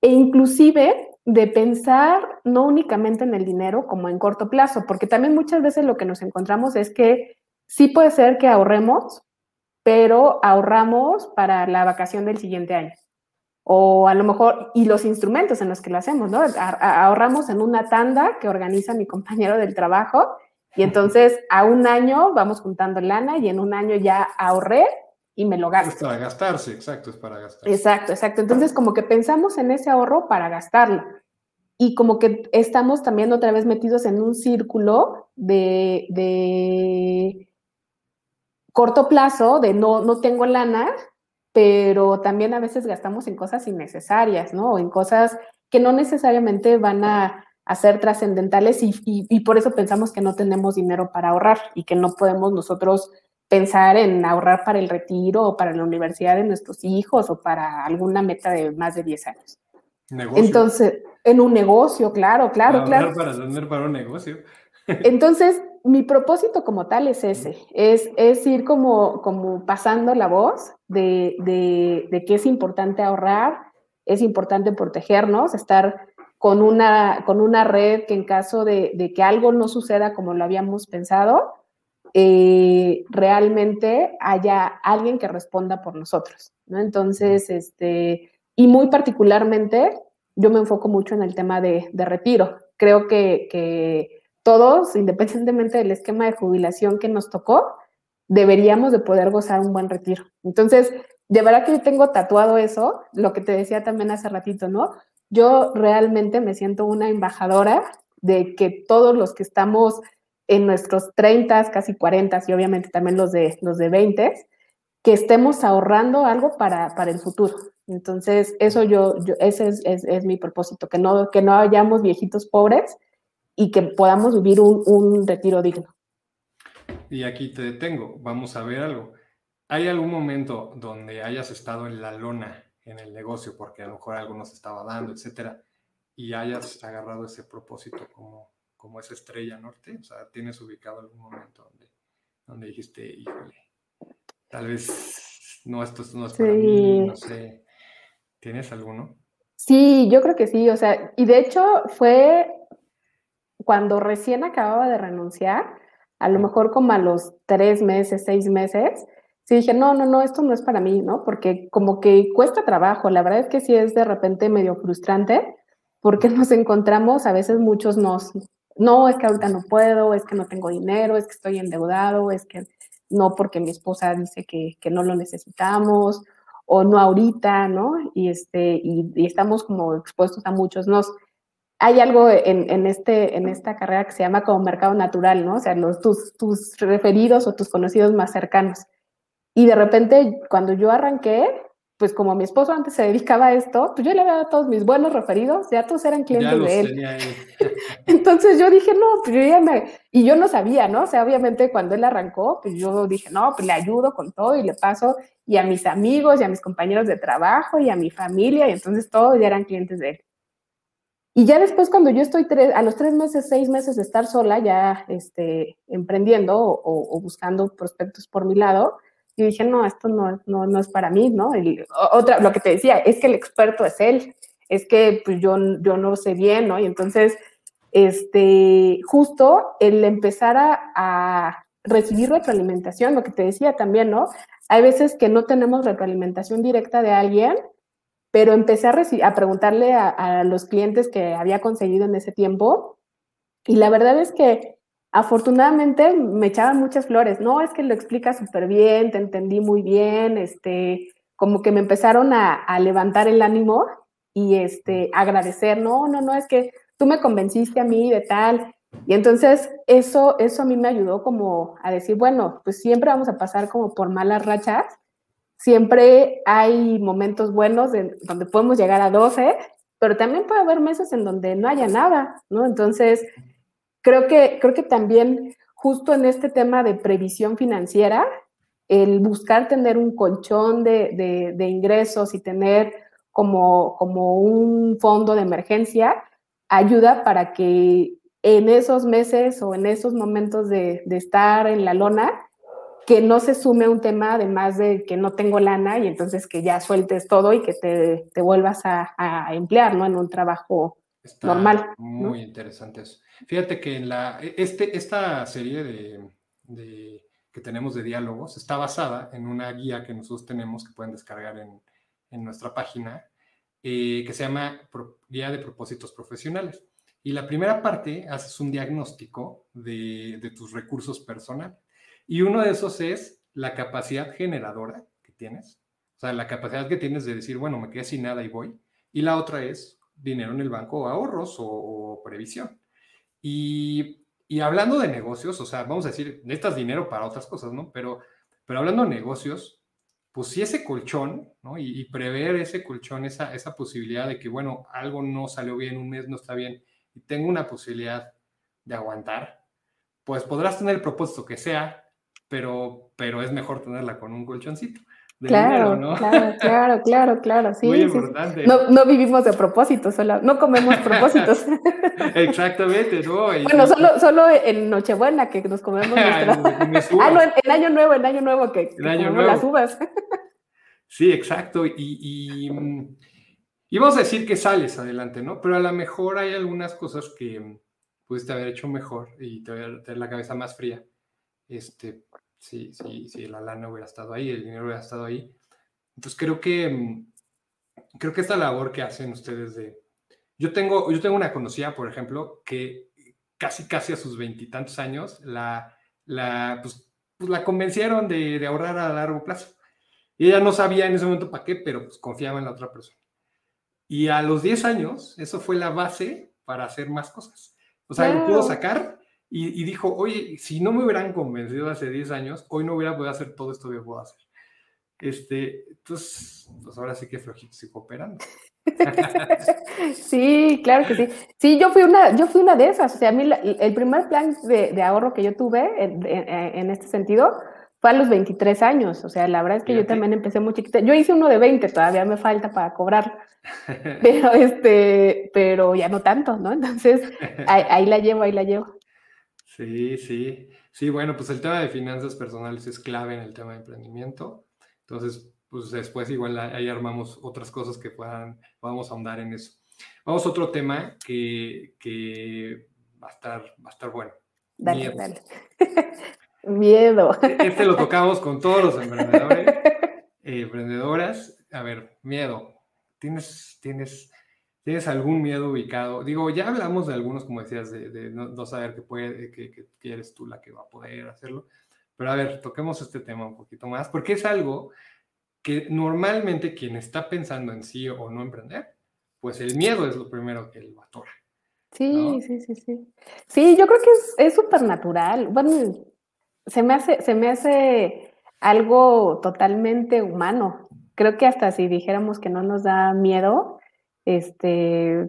e inclusive de pensar no únicamente en el dinero como en corto plazo, porque también muchas veces lo que nos encontramos es que sí puede ser que ahorremos, pero ahorramos para la vacación del siguiente año. O a lo mejor, y los instrumentos en los que lo hacemos, ¿no? Ahorramos en una tanda que organiza mi <laughs> compañero del trabajo y entonces a un año vamos juntando lana y en un año ya ahorré y me lo gasto. Es para gastarse, exacto, es para gastarse. Exacto, exacto. Entonces como que pensamos en ese ahorro para gastarlo. Y como que estamos también otra vez metidos en un círculo de, de corto plazo de no, no tengo lana, pero también a veces gastamos en cosas innecesarias, ¿no? O en cosas que no necesariamente van a, ser trascendentales y, y, por eso pensamos que no tenemos dinero para ahorrar y que no podemos nosotros pensar en ahorrar para el retiro o para la universidad de nuestros hijos o para alguna meta de más de 10 años. Negocio. Entonces, en un negocio, claro, claro, para claro. Para tener para un negocio. Entonces, mi propósito como tal es ese, es, es ir como, como pasando la voz de, de, que es importante ahorrar, es importante protegernos, estar con una, con una red que en caso de, de que algo no suceda como lo habíamos pensado, eh, realmente haya alguien que responda por nosotros, ¿no? Entonces, este, y muy particularmente, yo me enfoco mucho en el tema de, de retiro. Creo que, que todos, independientemente del esquema de jubilación que nos tocó, deberíamos de poder gozar un buen retiro. Entonces, de verdad que yo tengo tatuado eso, lo que te decía también hace ratito, ¿no? Yo realmente me siento una embajadora de que todos los que estamos en nuestros 30, casi 40 y obviamente también los de, los de 20, que estemos ahorrando algo para, para el futuro. Entonces, eso yo, ese es, es, es, mi propósito, que no, que no hayamos viejitos pobres, y que podamos vivir un, retiro digno. Y aquí te detengo, vamos a ver algo. ¿Hay algún momento donde hayas estado en la lona en el negocio, porque a lo mejor algo nos estaba dando, etcétera, y hayas agarrado ese propósito como, como esa estrella norte? O sea, ¿tienes ubicado algún momento donde, donde dijiste, híjole, tal vez no, esto no es para mí, no sé. ¿Tienes alguno? Sí, yo creo que sí, o sea, y de hecho fue cuando recién acababa de renunciar, a lo mejor como a los tres meses, seis meses, sí dije, no, no, no, esto no es para mí, ¿no? Porque como que cuesta trabajo, la verdad es que sí es de repente medio frustrante, porque nos encontramos, a veces muchos nos, no, es que ahorita no puedo, es que no tengo dinero, es que estoy endeudado, es que no porque mi esposa dice que, que no lo necesitamos, o no ahorita, ¿no? Y, este, y, y estamos como expuestos a muchos nos hay algo en, este, en esta carrera que se llama como mercado natural, ¿no? O sea, los, tus, tus referidos o tus conocidos más cercanos. Y de repente, cuando yo arranqué, pues como mi esposo antes se dedicaba a esto, pues yo le había dado a todos mis buenos referidos, ya todos eran clientes de él. <laughs> Entonces yo dije, no, pues yo ya me... Y yo no sabía, ¿no? O sea, obviamente cuando él arrancó, pues yo dije, no, pues le ayudo con todo y le paso y a mis amigos y a mis compañeros de trabajo y a mi familia, y entonces todos ya eran clientes de él. Y ya después, cuando yo estoy a los tres meses, seis meses de estar sola, ya este, emprendiendo o, buscando prospectos por mi lado, yo dije, no, esto no, no, no es para mí, ¿no? otra, lo que te decía, es que el experto es él, es que pues, yo, yo no sé bien, ¿no? Y entonces, este, justo el empezar a, a recibir retroalimentación, lo que te decía también, ¿no? Hay veces que no tenemos retroalimentación directa de alguien pero empecé a, a preguntarle a, los clientes que había conseguido en ese tiempo y la verdad es que afortunadamente me echaban muchas flores, no, es que lo explica súper bien, te entendí muy bien, este, como que me empezaron a, levantar el ánimo y este, agradecer, no, no, no, es que tú me convenciste a mí de tal. Y entonces eso, eso a mí me ayudó como a decir, bueno, pues siempre vamos a pasar como por malas rachas, siempre hay momentos buenos donde podemos llegar a 12, pero también puede haber meses en donde no haya nada, ¿no? Entonces, creo que, creo que también justo en este tema de previsión financiera, el buscar tener un colchón de, ingresos y tener como, como un fondo de emergencia, ayuda para que en esos meses o en esos momentos de, de estar en la lona, que no se sume un tema además de que no tengo lana y entonces que ya sueltes todo y que te, te vuelvas a, a, emplear, ¿no? En un trabajo normal. Muy interesante eso. Fíjate que en la, e, este, esta serie de, de, que tenemos de diálogos está basada en una guía que nosotros tenemos que pueden descargar en, en nuestra página, eh, que se llama Guía de Propósitos Profesionales. Y la primera parte haces un diagnóstico de, de tus recursos personales y uno de esos es la capacidad generadora que tienes, o sea, la capacidad que tienes de decir, bueno, me quedé sin nada y voy. Y la otra es dinero en el banco, ahorros o, previsión. Y, y, hablando de negocios, o sea, vamos a decir, necesitas dinero para otras cosas, ¿no? Pero, pero hablando de negocios, pues si ese colchón, ¿no? Y, prever ese colchón, esa, esa posibilidad de que, bueno, algo no salió bien, un mes no está bien, y tengo una posibilidad de aguantar, pues podrás tener el propósito que sea, pero, pero es mejor tenerla con un colchoncito. claro, ¿no? Claro, claro, claro, claro, <laughs> sí. Muy importante. No, no, vivimos de propósitos, solo, no comemos propósitos. <laughs> Exactamente, ¿no? <laughs> bueno, solo, solo en Nochebuena que nos comemos nuestra... ah, no, en, Año Nuevo, en Año Nuevo que, que comemos las uvas. sí, exacto, y, y, y, vamos a decir que sales adelante, ¿no? Pero a lo mejor hay algunas cosas que pudiste haber hecho mejor y te tener la cabeza más fría. Este, sí, sí, sí, la lana hubiera estado ahí, el dinero hubiera estado ahí. Entonces creo que, mm, creo que esta labor que hacen ustedes de... Yo tengo, yo tengo una conocida, por ejemplo, que casi, casi a sus veintitantos años la, la, pues, pues la convencieron de, de, ahorrar a largo plazo. Y ella no sabía en ese momento para qué, pero pues confiaba en la otra persona. Y a los 10 años, eso fue la base para hacer más cosas. O sea, lo pudo sacar y, dijo, oye, si no me hubieran convencido hace 10 años, hoy no hubiera podido hacer todo esto que puedo hacer. Este, entonces, pues ahora sí que flojitos y cooperando. <laughs> sí, claro que sí. Sí, yo fui una, yo fui una de esas. O sea, a mí el primer plan de, ahorro que yo tuve en, este sentido fue a los 23 años. O sea, la verdad es que yo también empecé muy chiquita. Yo hice uno de 20, todavía me falta para cobrar. <laughs> Pero este, pero ya no tanto, ¿no? Entonces, ahí la llevo, ahí la llevo. Sí, sí. Sí, bueno, pues el tema de finanzas personales es clave en el tema de emprendimiento. Entonces, pues después igual ahí armamos otras cosas que puedan, podamos ahondar en eso. Vamos a otro tema que, que va, a estar, va a estar bueno. Dale, Miedo. dale. <laughs> Miedo. E-, este lo tocamos con todos los emprendedores, <laughs> eh, emprendedoras. A ver, miedo. ¿Tienes, tienes ¿Tienes algún miedo ubicado? Digo, ya hablamos de algunos, como decías, de, no, saber que, puede, que, eres tú la que va a poder hacerlo. Pero a ver, toquemos este tema un poquito más, porque es algo que normalmente quien está pensando en sí o no emprender, pues el miedo es lo primero que lo atora. Sí, sí, sí, sí. Sí, yo creo que es súper natural. Bueno, se me, hace, se me hace algo totalmente humano. Creo que hasta si dijéramos que no nos da miedo, este,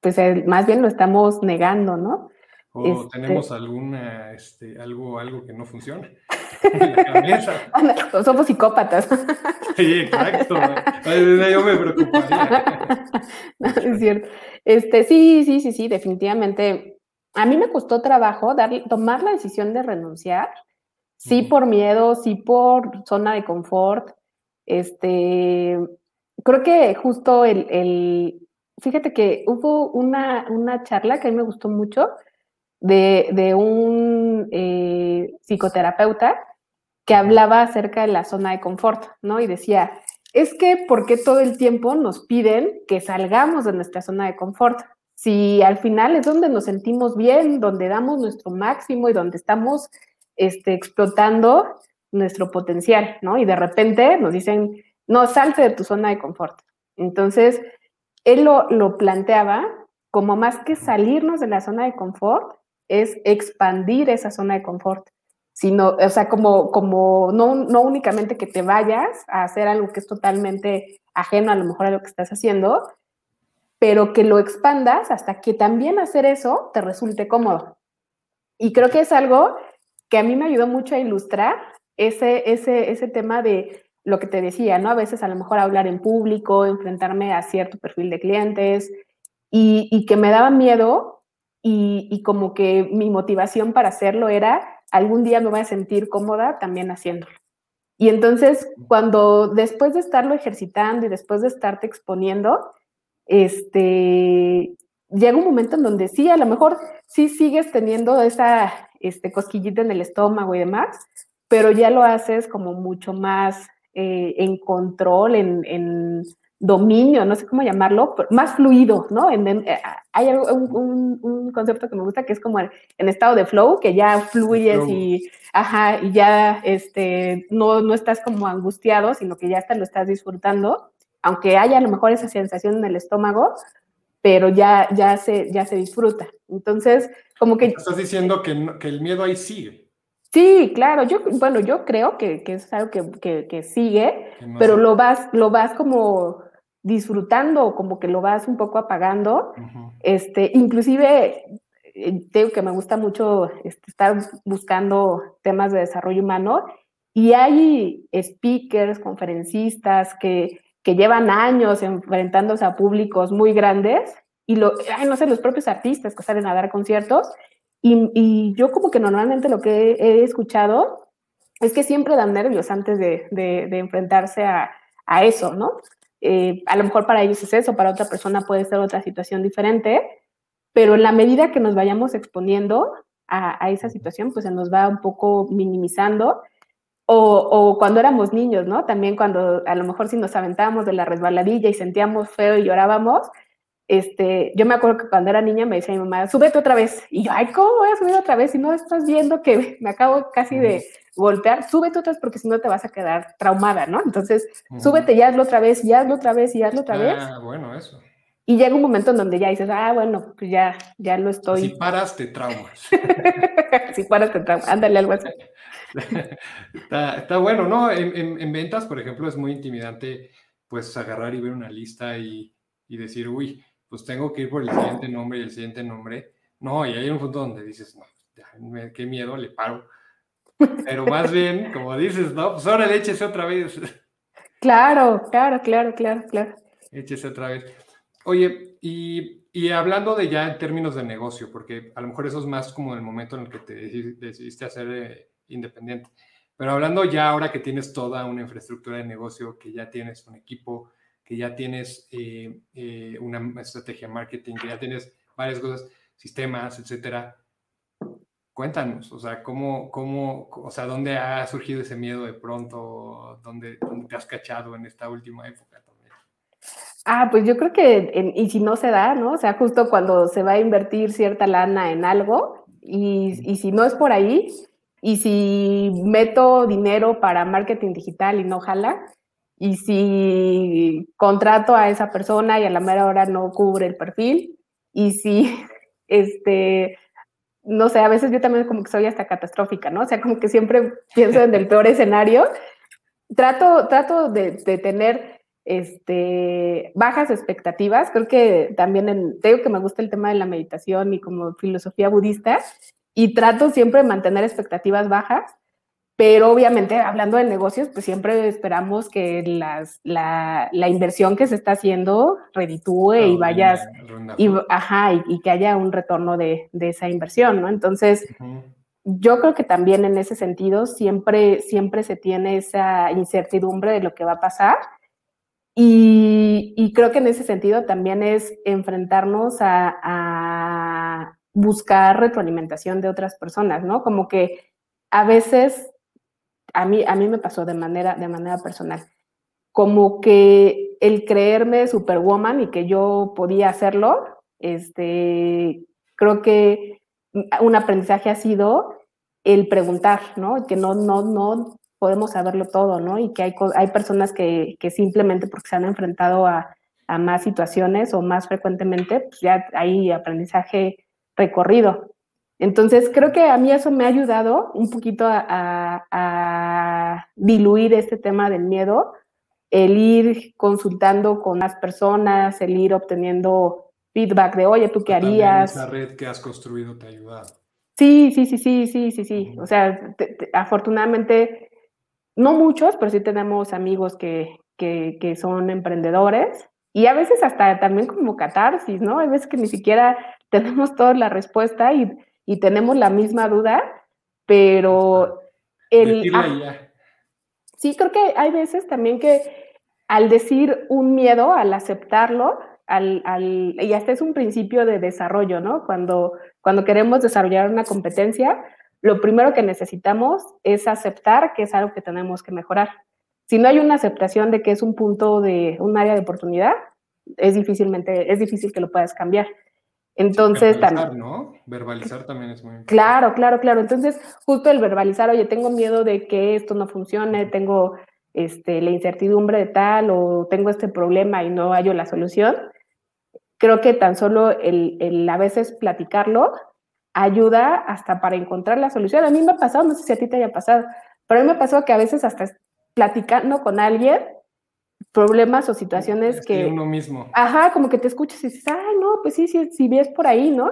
pues más bien lo estamos negando, ¿no? O este tenemos alguna, este, algo, algo que no funciona. <laughs> <laughs> Somos psicópatas. <laughs> Sí, exacto. Yo me preocuparía. es cierto. Este, sí, sí, sí, sí, definitivamente. A mí me costó trabajo dar, tomar la decisión de renunciar. Sí por miedo, sí por zona de confort. Este, creo que justo el, fíjate que hubo una, charla que a mí me gustó mucho de, un eh, psicoterapeuta que hablaba acerca de la zona de confort, ¿no? Y decía, es que ¿por qué todo el tiempo nos piden que salgamos de nuestra zona de confort? Si al final es donde nos sentimos bien, donde damos nuestro máximo y donde estamos este, explotando nuestro potencial, ¿no? Y de repente nos dicen, no, salte de tu zona de confort. Entonces, él lo, planteaba como más que salirnos de la zona de confort, es expandir esa zona de confort, sino, o sea, como, como no, no únicamente que te vayas a hacer algo que es totalmente ajeno a lo mejor a lo que estás haciendo, pero que lo expandas hasta que también hacer eso te resulte cómodo. Y creo que es algo que a mí me ayudó mucho a ilustrar ese, ese, ese tema de lo que te decía, ¿no? A veces a lo mejor hablar en público, enfrentarme a cierto perfil de clientes y, que me daba miedo y, como que mi motivación para hacerlo era algún día me voy a sentir cómoda también haciéndolo. Y entonces, cuando después de estarlo ejercitando y después de estarte exponiendo, este, llega un momento en donde sí, a lo mejor sí sigues teniendo esa este, cosquillita en el estómago y demás, pero ya lo haces como mucho más eh, en control, en, dominio, no sé cómo llamarlo, más fluido, ¿no? Eh, hay un, concepto que me gusta que es como en estado de flow, que ya fluyes y, ajá, y ya este, no, no estás como angustiado, sino que ya hasta lo estás disfrutando, aunque haya a lo mejor esa sensación en el estómago, pero ya, ya, se, ya se disfruta. Entonces, como que... Estás diciendo que, que el miedo ahí sigue. Sí, claro, yo, bueno, yo creo que, es algo que, sigue, pero lo vas, lo vas como disfrutando, como que lo vas un poco apagando. Este, inclusive, eh, tengo que me gusta mucho este, estar buscando temas de desarrollo humano Y hay speakers, conferencistas que, que llevan años enfrentándose a públicos muy grandes y lo, no sé, los propios artistas que salen a dar conciertos. Y, y yo como que normalmente lo que he, escuchado es que siempre dan nervios antes de, de, enfrentarse a, a, eso, ¿no? Eh, a lo mejor para ellos es eso, para otra persona puede ser otra situación diferente, pero en la medida que nos vayamos exponiendo a, a esa situación, pues se nos va un poco minimizando o, cuando éramos niños, ¿no? También cuando a lo mejor si nos aventábamos de la resbaladilla y sentíamos feo y llorábamos, este, yo me acuerdo que cuando era niña me decía mi mamá, súbete otra vez. Y yo, ay, ¿cómo voy a subir otra vez? Si no estás viendo que <laughs> me acabo casi de golpear, súbete otra vez porque si no te vas a quedar traumada, ¿no? Entonces, súbete y hazlo otra vez, y hazlo otra vez, y hazlo otra vez. Ah, bueno, eso. Y llega un momento en donde ya dices, ah, bueno, pues ya, ya lo estoy. Si paras, te traumas. <laughs> si paras, te traumas. Ándale algo así. <laughs> está, bueno, ¿no? En, ventas, por ejemplo, es muy intimidante pues agarrar y ver una lista y, decir, uy, pues tengo que ir por el siguiente nombre y el siguiente nombre. No, y hay un punto donde dices, no, qué miedo, le paro. Pero más bien, como dices, no, pues ahora échese otra vez. Claro, claro, claro, claro, claro. Échese otra vez. Oye, y, y, hablando de ya en términos de negocio, porque a lo mejor eso es más como el momento en el que te decidiste hacer eh, independiente. Pero hablando ya ahora que tienes toda una infraestructura de negocio, que ya tienes un equipo, que ya tienes eh, eh, una estrategia de marketing, que ya tienes varias cosas, sistemas, etcétera. Cuéntanos, o sea, cómo, cómo, o sea, dónde ha surgido ese miedo de pronto, dónde, te has cachado en esta última época. Ah, pues yo creo que, y si no se da, ¿no? O sea, justo cuando se va a invertir cierta lana en algo, y, y si no es por ahí, y si meto dinero para marketing digital y no jala, y si contrato a esa persona y a la mera hora no cubre el perfil, y si, <laughs> este, no sé, a veces yo también como que soy hasta catastrófica, ¿no? O sea, como que siempre <laughs> pienso en el peor escenario. Trato, trato de, tener este, bajas expectativas. Creo que también en, digo que me gusta el tema de la meditación y como filosofía budista, y trato siempre de mantener expectativas bajas, pero obviamente hablando de negocios, pues siempre esperamos que las, la, la, inversión que se está haciendo reditúe y vayas, y, ajá, y, que haya un retorno de, de esa inversión, ¿no? Entonces, yo creo que también en ese sentido siempre, siempre se tiene esa incertidumbre de lo que va a pasar. Y, y creo que en ese sentido también es enfrentarnos a buscar retroalimentación de otras personas, ¿no? Como que a veces, a mí, a mí me pasó de manera, de manera personal, como que el creerme superwoman y que yo podía hacerlo, este, creo que un aprendizaje ha sido el preguntar, ¿no? Que no, no, no podemos saberlo todo, ¿no? Y que hay, hay personas que, que simplemente porque se han enfrentado a, a más situaciones o más frecuentemente, pues ya hay aprendizaje recorrido. Entonces, creo que a mí eso me ha ayudado un poquito a, diluir este tema del miedo, el ir consultando con más personas, el ir obteniendo feedback de, oye, ¿tú qué harías? Esa red que has construido te ha ayudado. Sí, sí, sí, sí, sí, sí, sí. O sea, afortunadamente, no muchos, pero sí tenemos amigos que, que, que son emprendedores y a veces hasta también como catarsis, ¿no? Hay veces que ni siquiera tenemos toda la respuesta y, y tenemos la misma duda, pero el... Ah, sí, creo que hay veces también que al decir un miedo, al aceptarlo, al, al, y hasta es un principio de desarrollo, ¿no? Cuando, cuando queremos desarrollar una competencia, lo primero que necesitamos es aceptar que es algo que tenemos que mejorar. Si no hay una aceptación de que es un punto de un área de oportunidad, es difícilmente, es difícil que lo puedas cambiar. Entonces verbalizar, ¿no? Verbalizar también es muy importante. Claro, claro, claro. Entonces, justo el verbalizar, oye, tengo miedo de que esto no funcione, tengo este, la incertidumbre de tal o tengo este problema y no hallo la solución. Creo que tan solo el, el a veces platicarlo ayuda hasta para encontrar la solución. A mí me ha pasado, no sé si a ti te haya pasado, pero a mí me pasó que a veces hasta platicando con alguien problemas o situaciones que, uno mismo. Ajá, como que te escuchas y dices, ay, no, pues sí, sí, sí, ves por ahí, ¿no?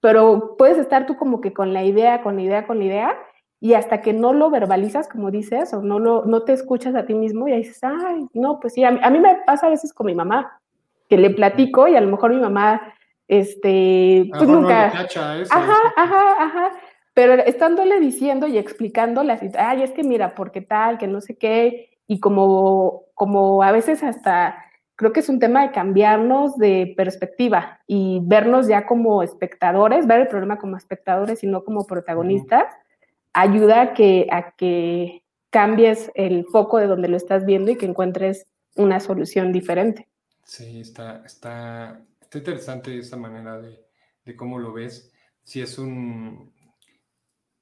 Pero puedes estar tú como que con la idea, con la idea, con la idea, y hasta que no lo verbalizas, como dices, o no, lo, no te escuchas a ti mismo, y ahí dices, ay, no, pues sí, a mí, me pasa a veces con mi mamá, que le platico y a lo mejor mi mamá, este, pues nunca... ajá, ajá, ajá. Pero estándole diciendo y explicándole ay, es que mira, porque tal, que no sé qué, y como, como a veces hasta creo que es un tema de cambiarnos de perspectiva y vernos ya como espectadores, ver el problema como espectadores y no como protagonistas, ayuda a que, a que cambies el foco de donde lo estás viendo y que encuentres una solución diferente. Sí, está, está, está interesante esa manera de, de cómo lo ves. Si es un,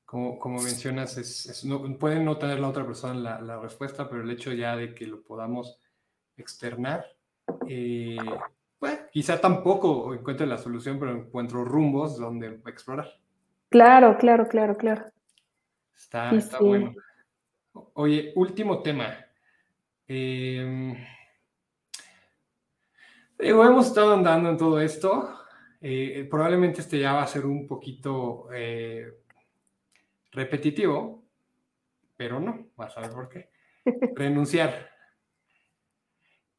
como, mencionas, es, no, puede no tener la otra persona la, la, respuesta, pero el hecho ya de que lo podamos externar, eh, quizá tampoco encuentre la solución, pero encuentro rumbos donde explorar. Claro, claro, claro, claro. Está, está bueno. Oye, último tema. Eh, hemos estado andando en todo esto. Eh, probablemente este ya va a ser un poquito eh, repetitivo, pero no, vas a ver por qué. <laughs> Renunciar.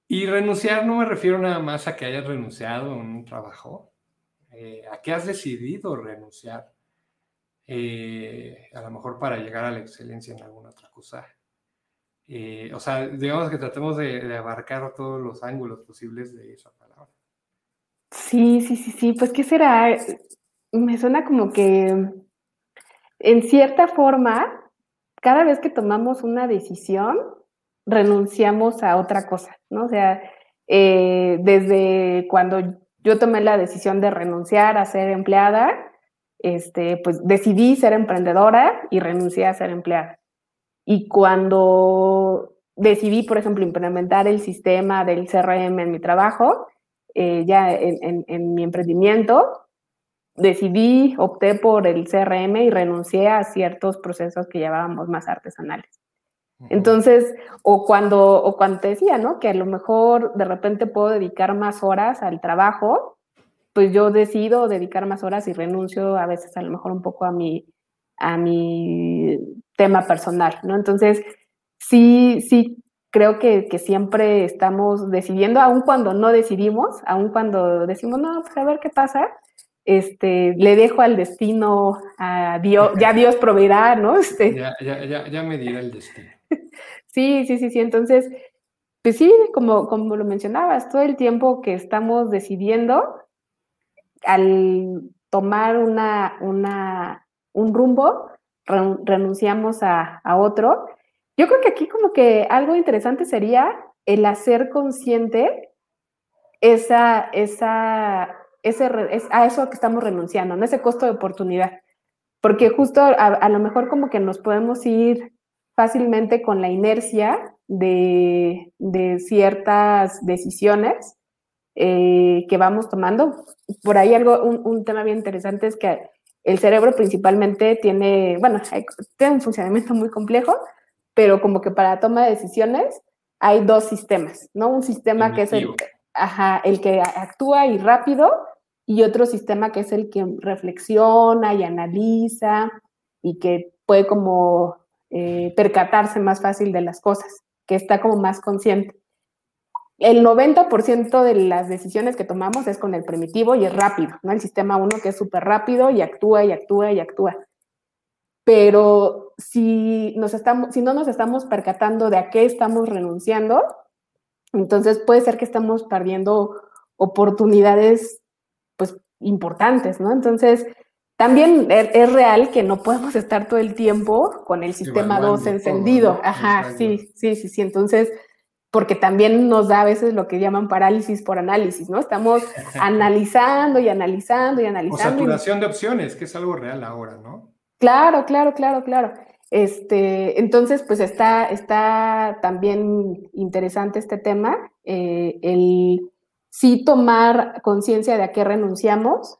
Y renunciar no me refiero nada más a que hayas renunciado a un trabajo, eh, a que has decidido renunciar, eh, a lo mejor para llegar a la excelencia en alguna otra cosa. Eh, o sea, digamos que tratemos de, de, abarcar todos los ángulos posibles de esa palabra. Sí, sí, sí, sí, pues ¿qué será? Me suena como que en cierta forma, cada vez que tomamos una decisión, renunciamos a otra cosa, ¿no? O sea, eh, desde cuando yo tomé la decisión de renunciar a ser empleada, este, pues decidí ser emprendedora y renuncié a ser empleada. Y cuando decidí, por ejemplo, implementar el sistema del CRM en mi trabajo, eh, ya en, mi emprendimiento, decidí, opté por el CRM y renuncié a ciertos procesos que llevábamos más artesanales. Entonces, o cuando, o cuando te decía, ¿no? Que a lo mejor de repente puedo dedicar más horas al trabajo, pues yo decido dedicar más horas y renuncio a veces a lo mejor un poco a mi, a mi tema personal, ¿no? Entonces, sí, sí creo que, que siempre estamos decidiendo, aun cuando no decidimos, aun cuando decimos, no, pues a ver qué pasa, este, le dejo al destino a Dios, ya <laughs> Dios proveerá, ¿no? Este, ya, ya, ya, me dirá el destino. <laughs> sí, sí, sí, sí. Entonces, pues sí, como, como lo mencionabas, todo el tiempo que estamos decidiendo, al tomar una, una, un rumbo, renunciamos a, a otro. Yo creo que aquí como que algo interesante sería el hacer consciente esa, esa ese, es a eso que estamos renunciando, ¿no? Ese costo de oportunidad. Porque justo a, lo mejor como que nos podemos ir fácilmente con la inercia de, ciertas decisiones eh, que vamos tomando. Por ahí algo, un, tema bien interesante es que el cerebro principalmente tiene, bueno, tiene un funcionamiento muy complejo, pero como que para toma de decisiones hay dos sistemas, ¿no? Un sistema que es el, ajá, el que actúa y rápido y otro sistema que es el que reflexiona y analiza y que puede como eh, percatarse más fácil de las cosas, que está como más consciente. El 90% de las decisiones que tomamos es con el primitivo y es rápido, ¿no? El sistema 1 que es súper rápido y actúa y actúa y actúa. Pero si, nos estamos, si no nos estamos percatando de a qué estamos renunciando, entonces puede ser que estamos perdiendo oportunidades importantes, ¿no? Entonces, también e, es, real que no podemos estar todo el tiempo con el sistema 2 encendido. Ajá, sí, sí, sí, sí. Entonces, porque también nos da a veces lo que llaman parálisis por análisis, ¿no? Estamos <laughs> analizando y analizando y analizando. O saturación de opciones, que es algo real ahora, ¿no? Claro, claro, claro, claro. Este, entonces, pues está, está también interesante este tema, eh, el sí tomar conciencia de a qué renunciamos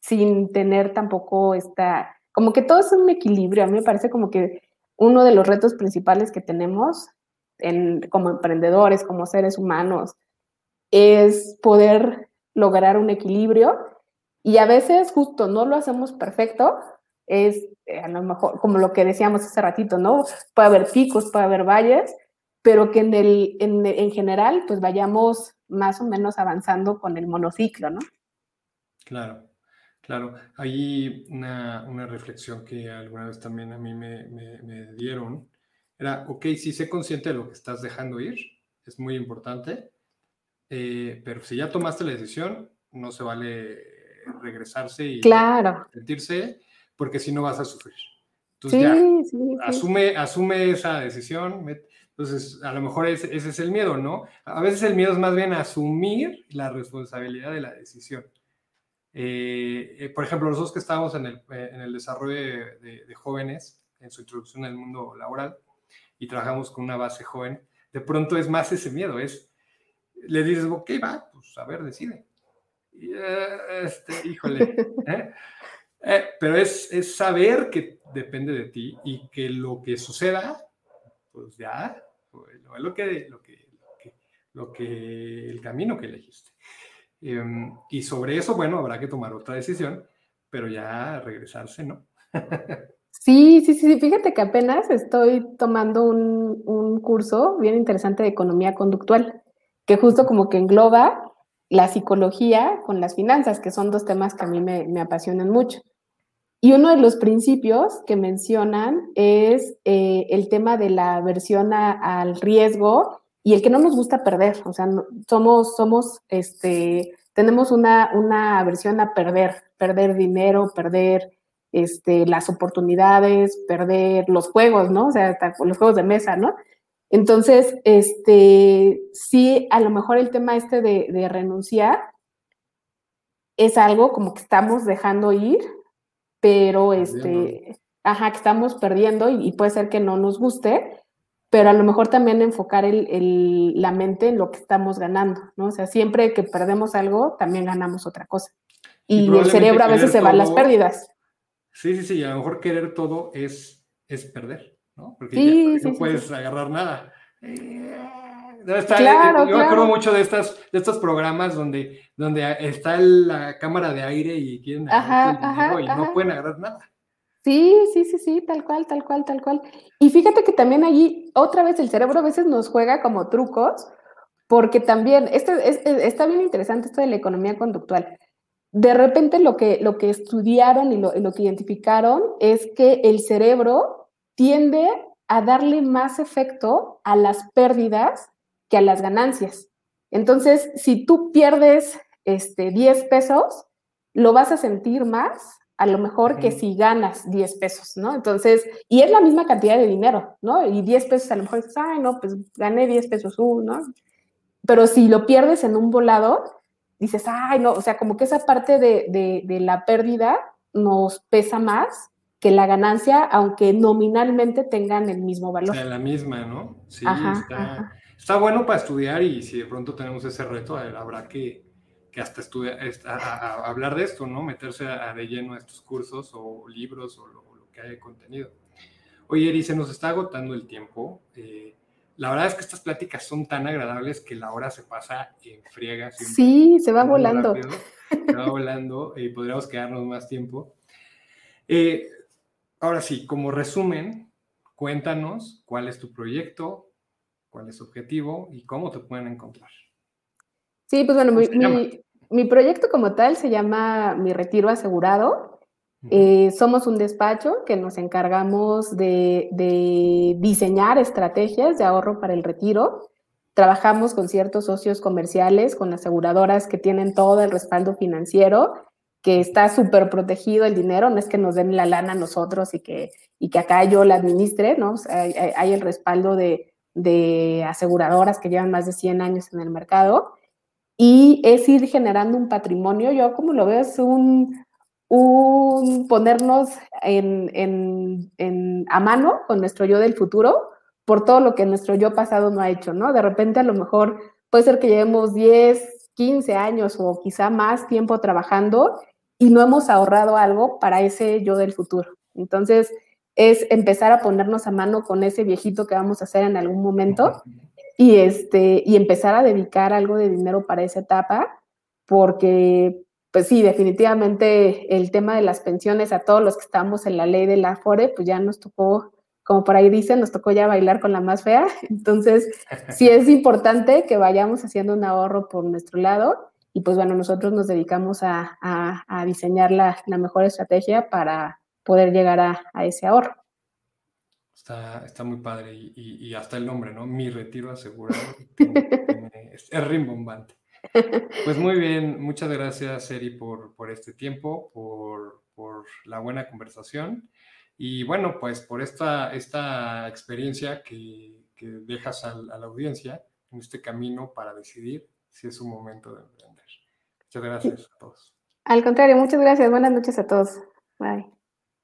sin tener tampoco esta, como que todo es un equilibrio. A mí me parece como que uno de los retos principales que tenemos en, como emprendedores, como seres humanos, es poder lograr un equilibrio y a veces justo no lo hacemos perfecto, es eh, a lo mejor, como lo que decíamos hace ratito, ¿no? Puede haber picos, puede haber valles, pero que en, el, en, en general, pues vayamos más o menos avanzando con el monociclo, ¿no? Claro, claro. Hay una, una reflexión que alguna vez también a mí me, me, me dieron. Era, ok, sí sé consciente de lo que estás dejando ir, es muy importante, eh, pero si ya tomaste la decisión, no se vale regresarse y claro. sentirse, porque si no vas a sufrir. Entonces ya, sí, asume, asume esa decisión. Entonces, a lo mejor ese, ese, es el miedo, ¿no? A veces el miedo es más bien asumir la responsabilidad de la decisión. Eh, eh, por ejemplo, nosotros que estábamos en el, en el desarrollo de, de, jóvenes, en su introducción al mundo laboral, y trabajamos con una base joven, de pronto es más ese miedo, es, le dices, ok, va, pues a ver, decide. Y, este, híjole. <laughs> ¿eh? Eh, pero es, es, saber que depende de ti y que lo que suceda, pues ya, pues, es lo que, lo que, lo que, el camino que elegiste. Em, y sobre eso, bueno, habrá que tomar otra decisión, pero ya regresarse, ¿no? Sí, sí, sí, fíjate que apenas estoy tomando un, un, curso bien interesante de economía conductual, que justo como que engloba la psicología con las finanzas, que son dos temas que a mí me, me apasionan mucho. Y uno de los principios que mencionan es eh, el tema de la aversión al riesgo y el que no nos gusta perder. O sea, somos, somos, este, tenemos una, una aversión a perder, perder dinero, perder este, las oportunidades, perder los juegos, ¿no? O sea, los juegos de mesa, ¿no? Entonces, este, sí, a lo mejor el tema este de renunciar es algo como que estamos dejando ir, pero este, ajá, que estamos perdiendo y, puede ser que no nos guste, pero a lo mejor también enfocar el, el, la mente en lo que estamos ganando, ¿no? O sea, siempre que perdemos algo, también ganamos otra cosa. Y, el cerebro a veces se va a las pérdidas. Sí, sí, sí, a lo mejor querer todo es, es perder, ¿no? Porque sí, no puedes agarrar nada. Claro, yo me acuerdo mucho de, estas, de estos programas donde, donde está la cámara de aire y quieren agarrar y no pueden agarrar nada. Sí, sí, sí, sí, tal cual, tal cual, tal cual. Y fíjate que también allí, otra vez, el cerebro a veces nos juega como trucos, porque también, este, es, está bien interesante esto de la economía conductual. De repente lo que, lo que estudiaron y lo, lo que identificaron es que el cerebro tiende a darle más efecto a las pérdidas que a las ganancias. Entonces, si tú pierdes este, 10 pesos, lo vas a sentir más a lo mejor que si ganas 10 pesos, ¿no? Entonces, y es la misma cantidad de dinero, ¿no? Y 10 pesos a lo mejor dices, ay, no, pues gané 10 pesos, uh, ¿no? Pero si lo pierdes en un volado, dices, ay, no, o sea, como que esa parte de, de, de la pérdida nos pesa más que la ganancia, aunque nominalmente tengan el mismo valor. O sea, la misma, ¿no? Sí, está, bueno para estudiar y si de pronto tenemos ese reto, habrá que, que hasta estudiar, hablar de esto, ¿no? Meterse a, de lleno a estos cursos o libros o lo, que haya contenido. Oye, Eri, se nos está agotando el tiempo. Eh, la verdad es que estas pláticas son tan agradables que la hora se pasa en friega. Sí, se va volando. se va volando y podríamos quedarnos más tiempo. Eh, Ahora sí, como resumen, cuéntanos cuál es tu proyecto, cuál es tu objetivo y cómo te pueden encontrar. Sí, pues bueno, mi, proyecto como tal se llama Mi Retiro Asegurado. Eh, somos un despacho que nos encargamos de, de, diseñar estrategias de ahorro para el retiro. Trabajamos con ciertos socios comerciales, con aseguradoras que tienen todo el respaldo financiero que está súper protegido el dinero, no es que nos den la lana a nosotros y que, y que acá yo la administre, ¿no? hay, el respaldo de, de, aseguradoras que llevan más de 100 años en el mercado y es ir generando un patrimonio, yo como lo veo es un, un ponernos en, en, en, a mano con nuestro yo del futuro por todo lo que nuestro yo pasado no ha hecho, ¿no? De repente a lo mejor puede ser que llevemos 10, 15 años o quizá más tiempo trabajando y no hemos ahorrado algo para ese yo del futuro. Entonces, es empezar a ponernos a mano con ese viejito que vamos a hacer en algún momento y, este, y empezar a dedicar algo de dinero para esa etapa, porque pues sí, definitivamente el tema de las pensiones a todos los que estamos en la ley de la Afore, pues ya nos tocó, como por ahí dicen, nos tocó ya bailar con la más fea. <laughs> Entonces, <laughs> sí es importante que vayamos haciendo un ahorro por nuestro lado y pues bueno, nosotros nos dedicamos a, diseñar la, mejor estrategia para poder llegar a, ese ahorro. Está, muy padre y, hasta el nombre, ¿no? Mi retiro asegurado <laughs> es rimbombante. Pues muy bien, muchas gracias, Eri, por, por este tiempo, por, por, la buena conversación y bueno, pues por esta, esta experiencia que, que dejas a, la audiencia en este camino para decidir si es un momento de emprender. Muchas gracias a todos. Al contrario, muchas gracias. Buenas noches a todos. Bye.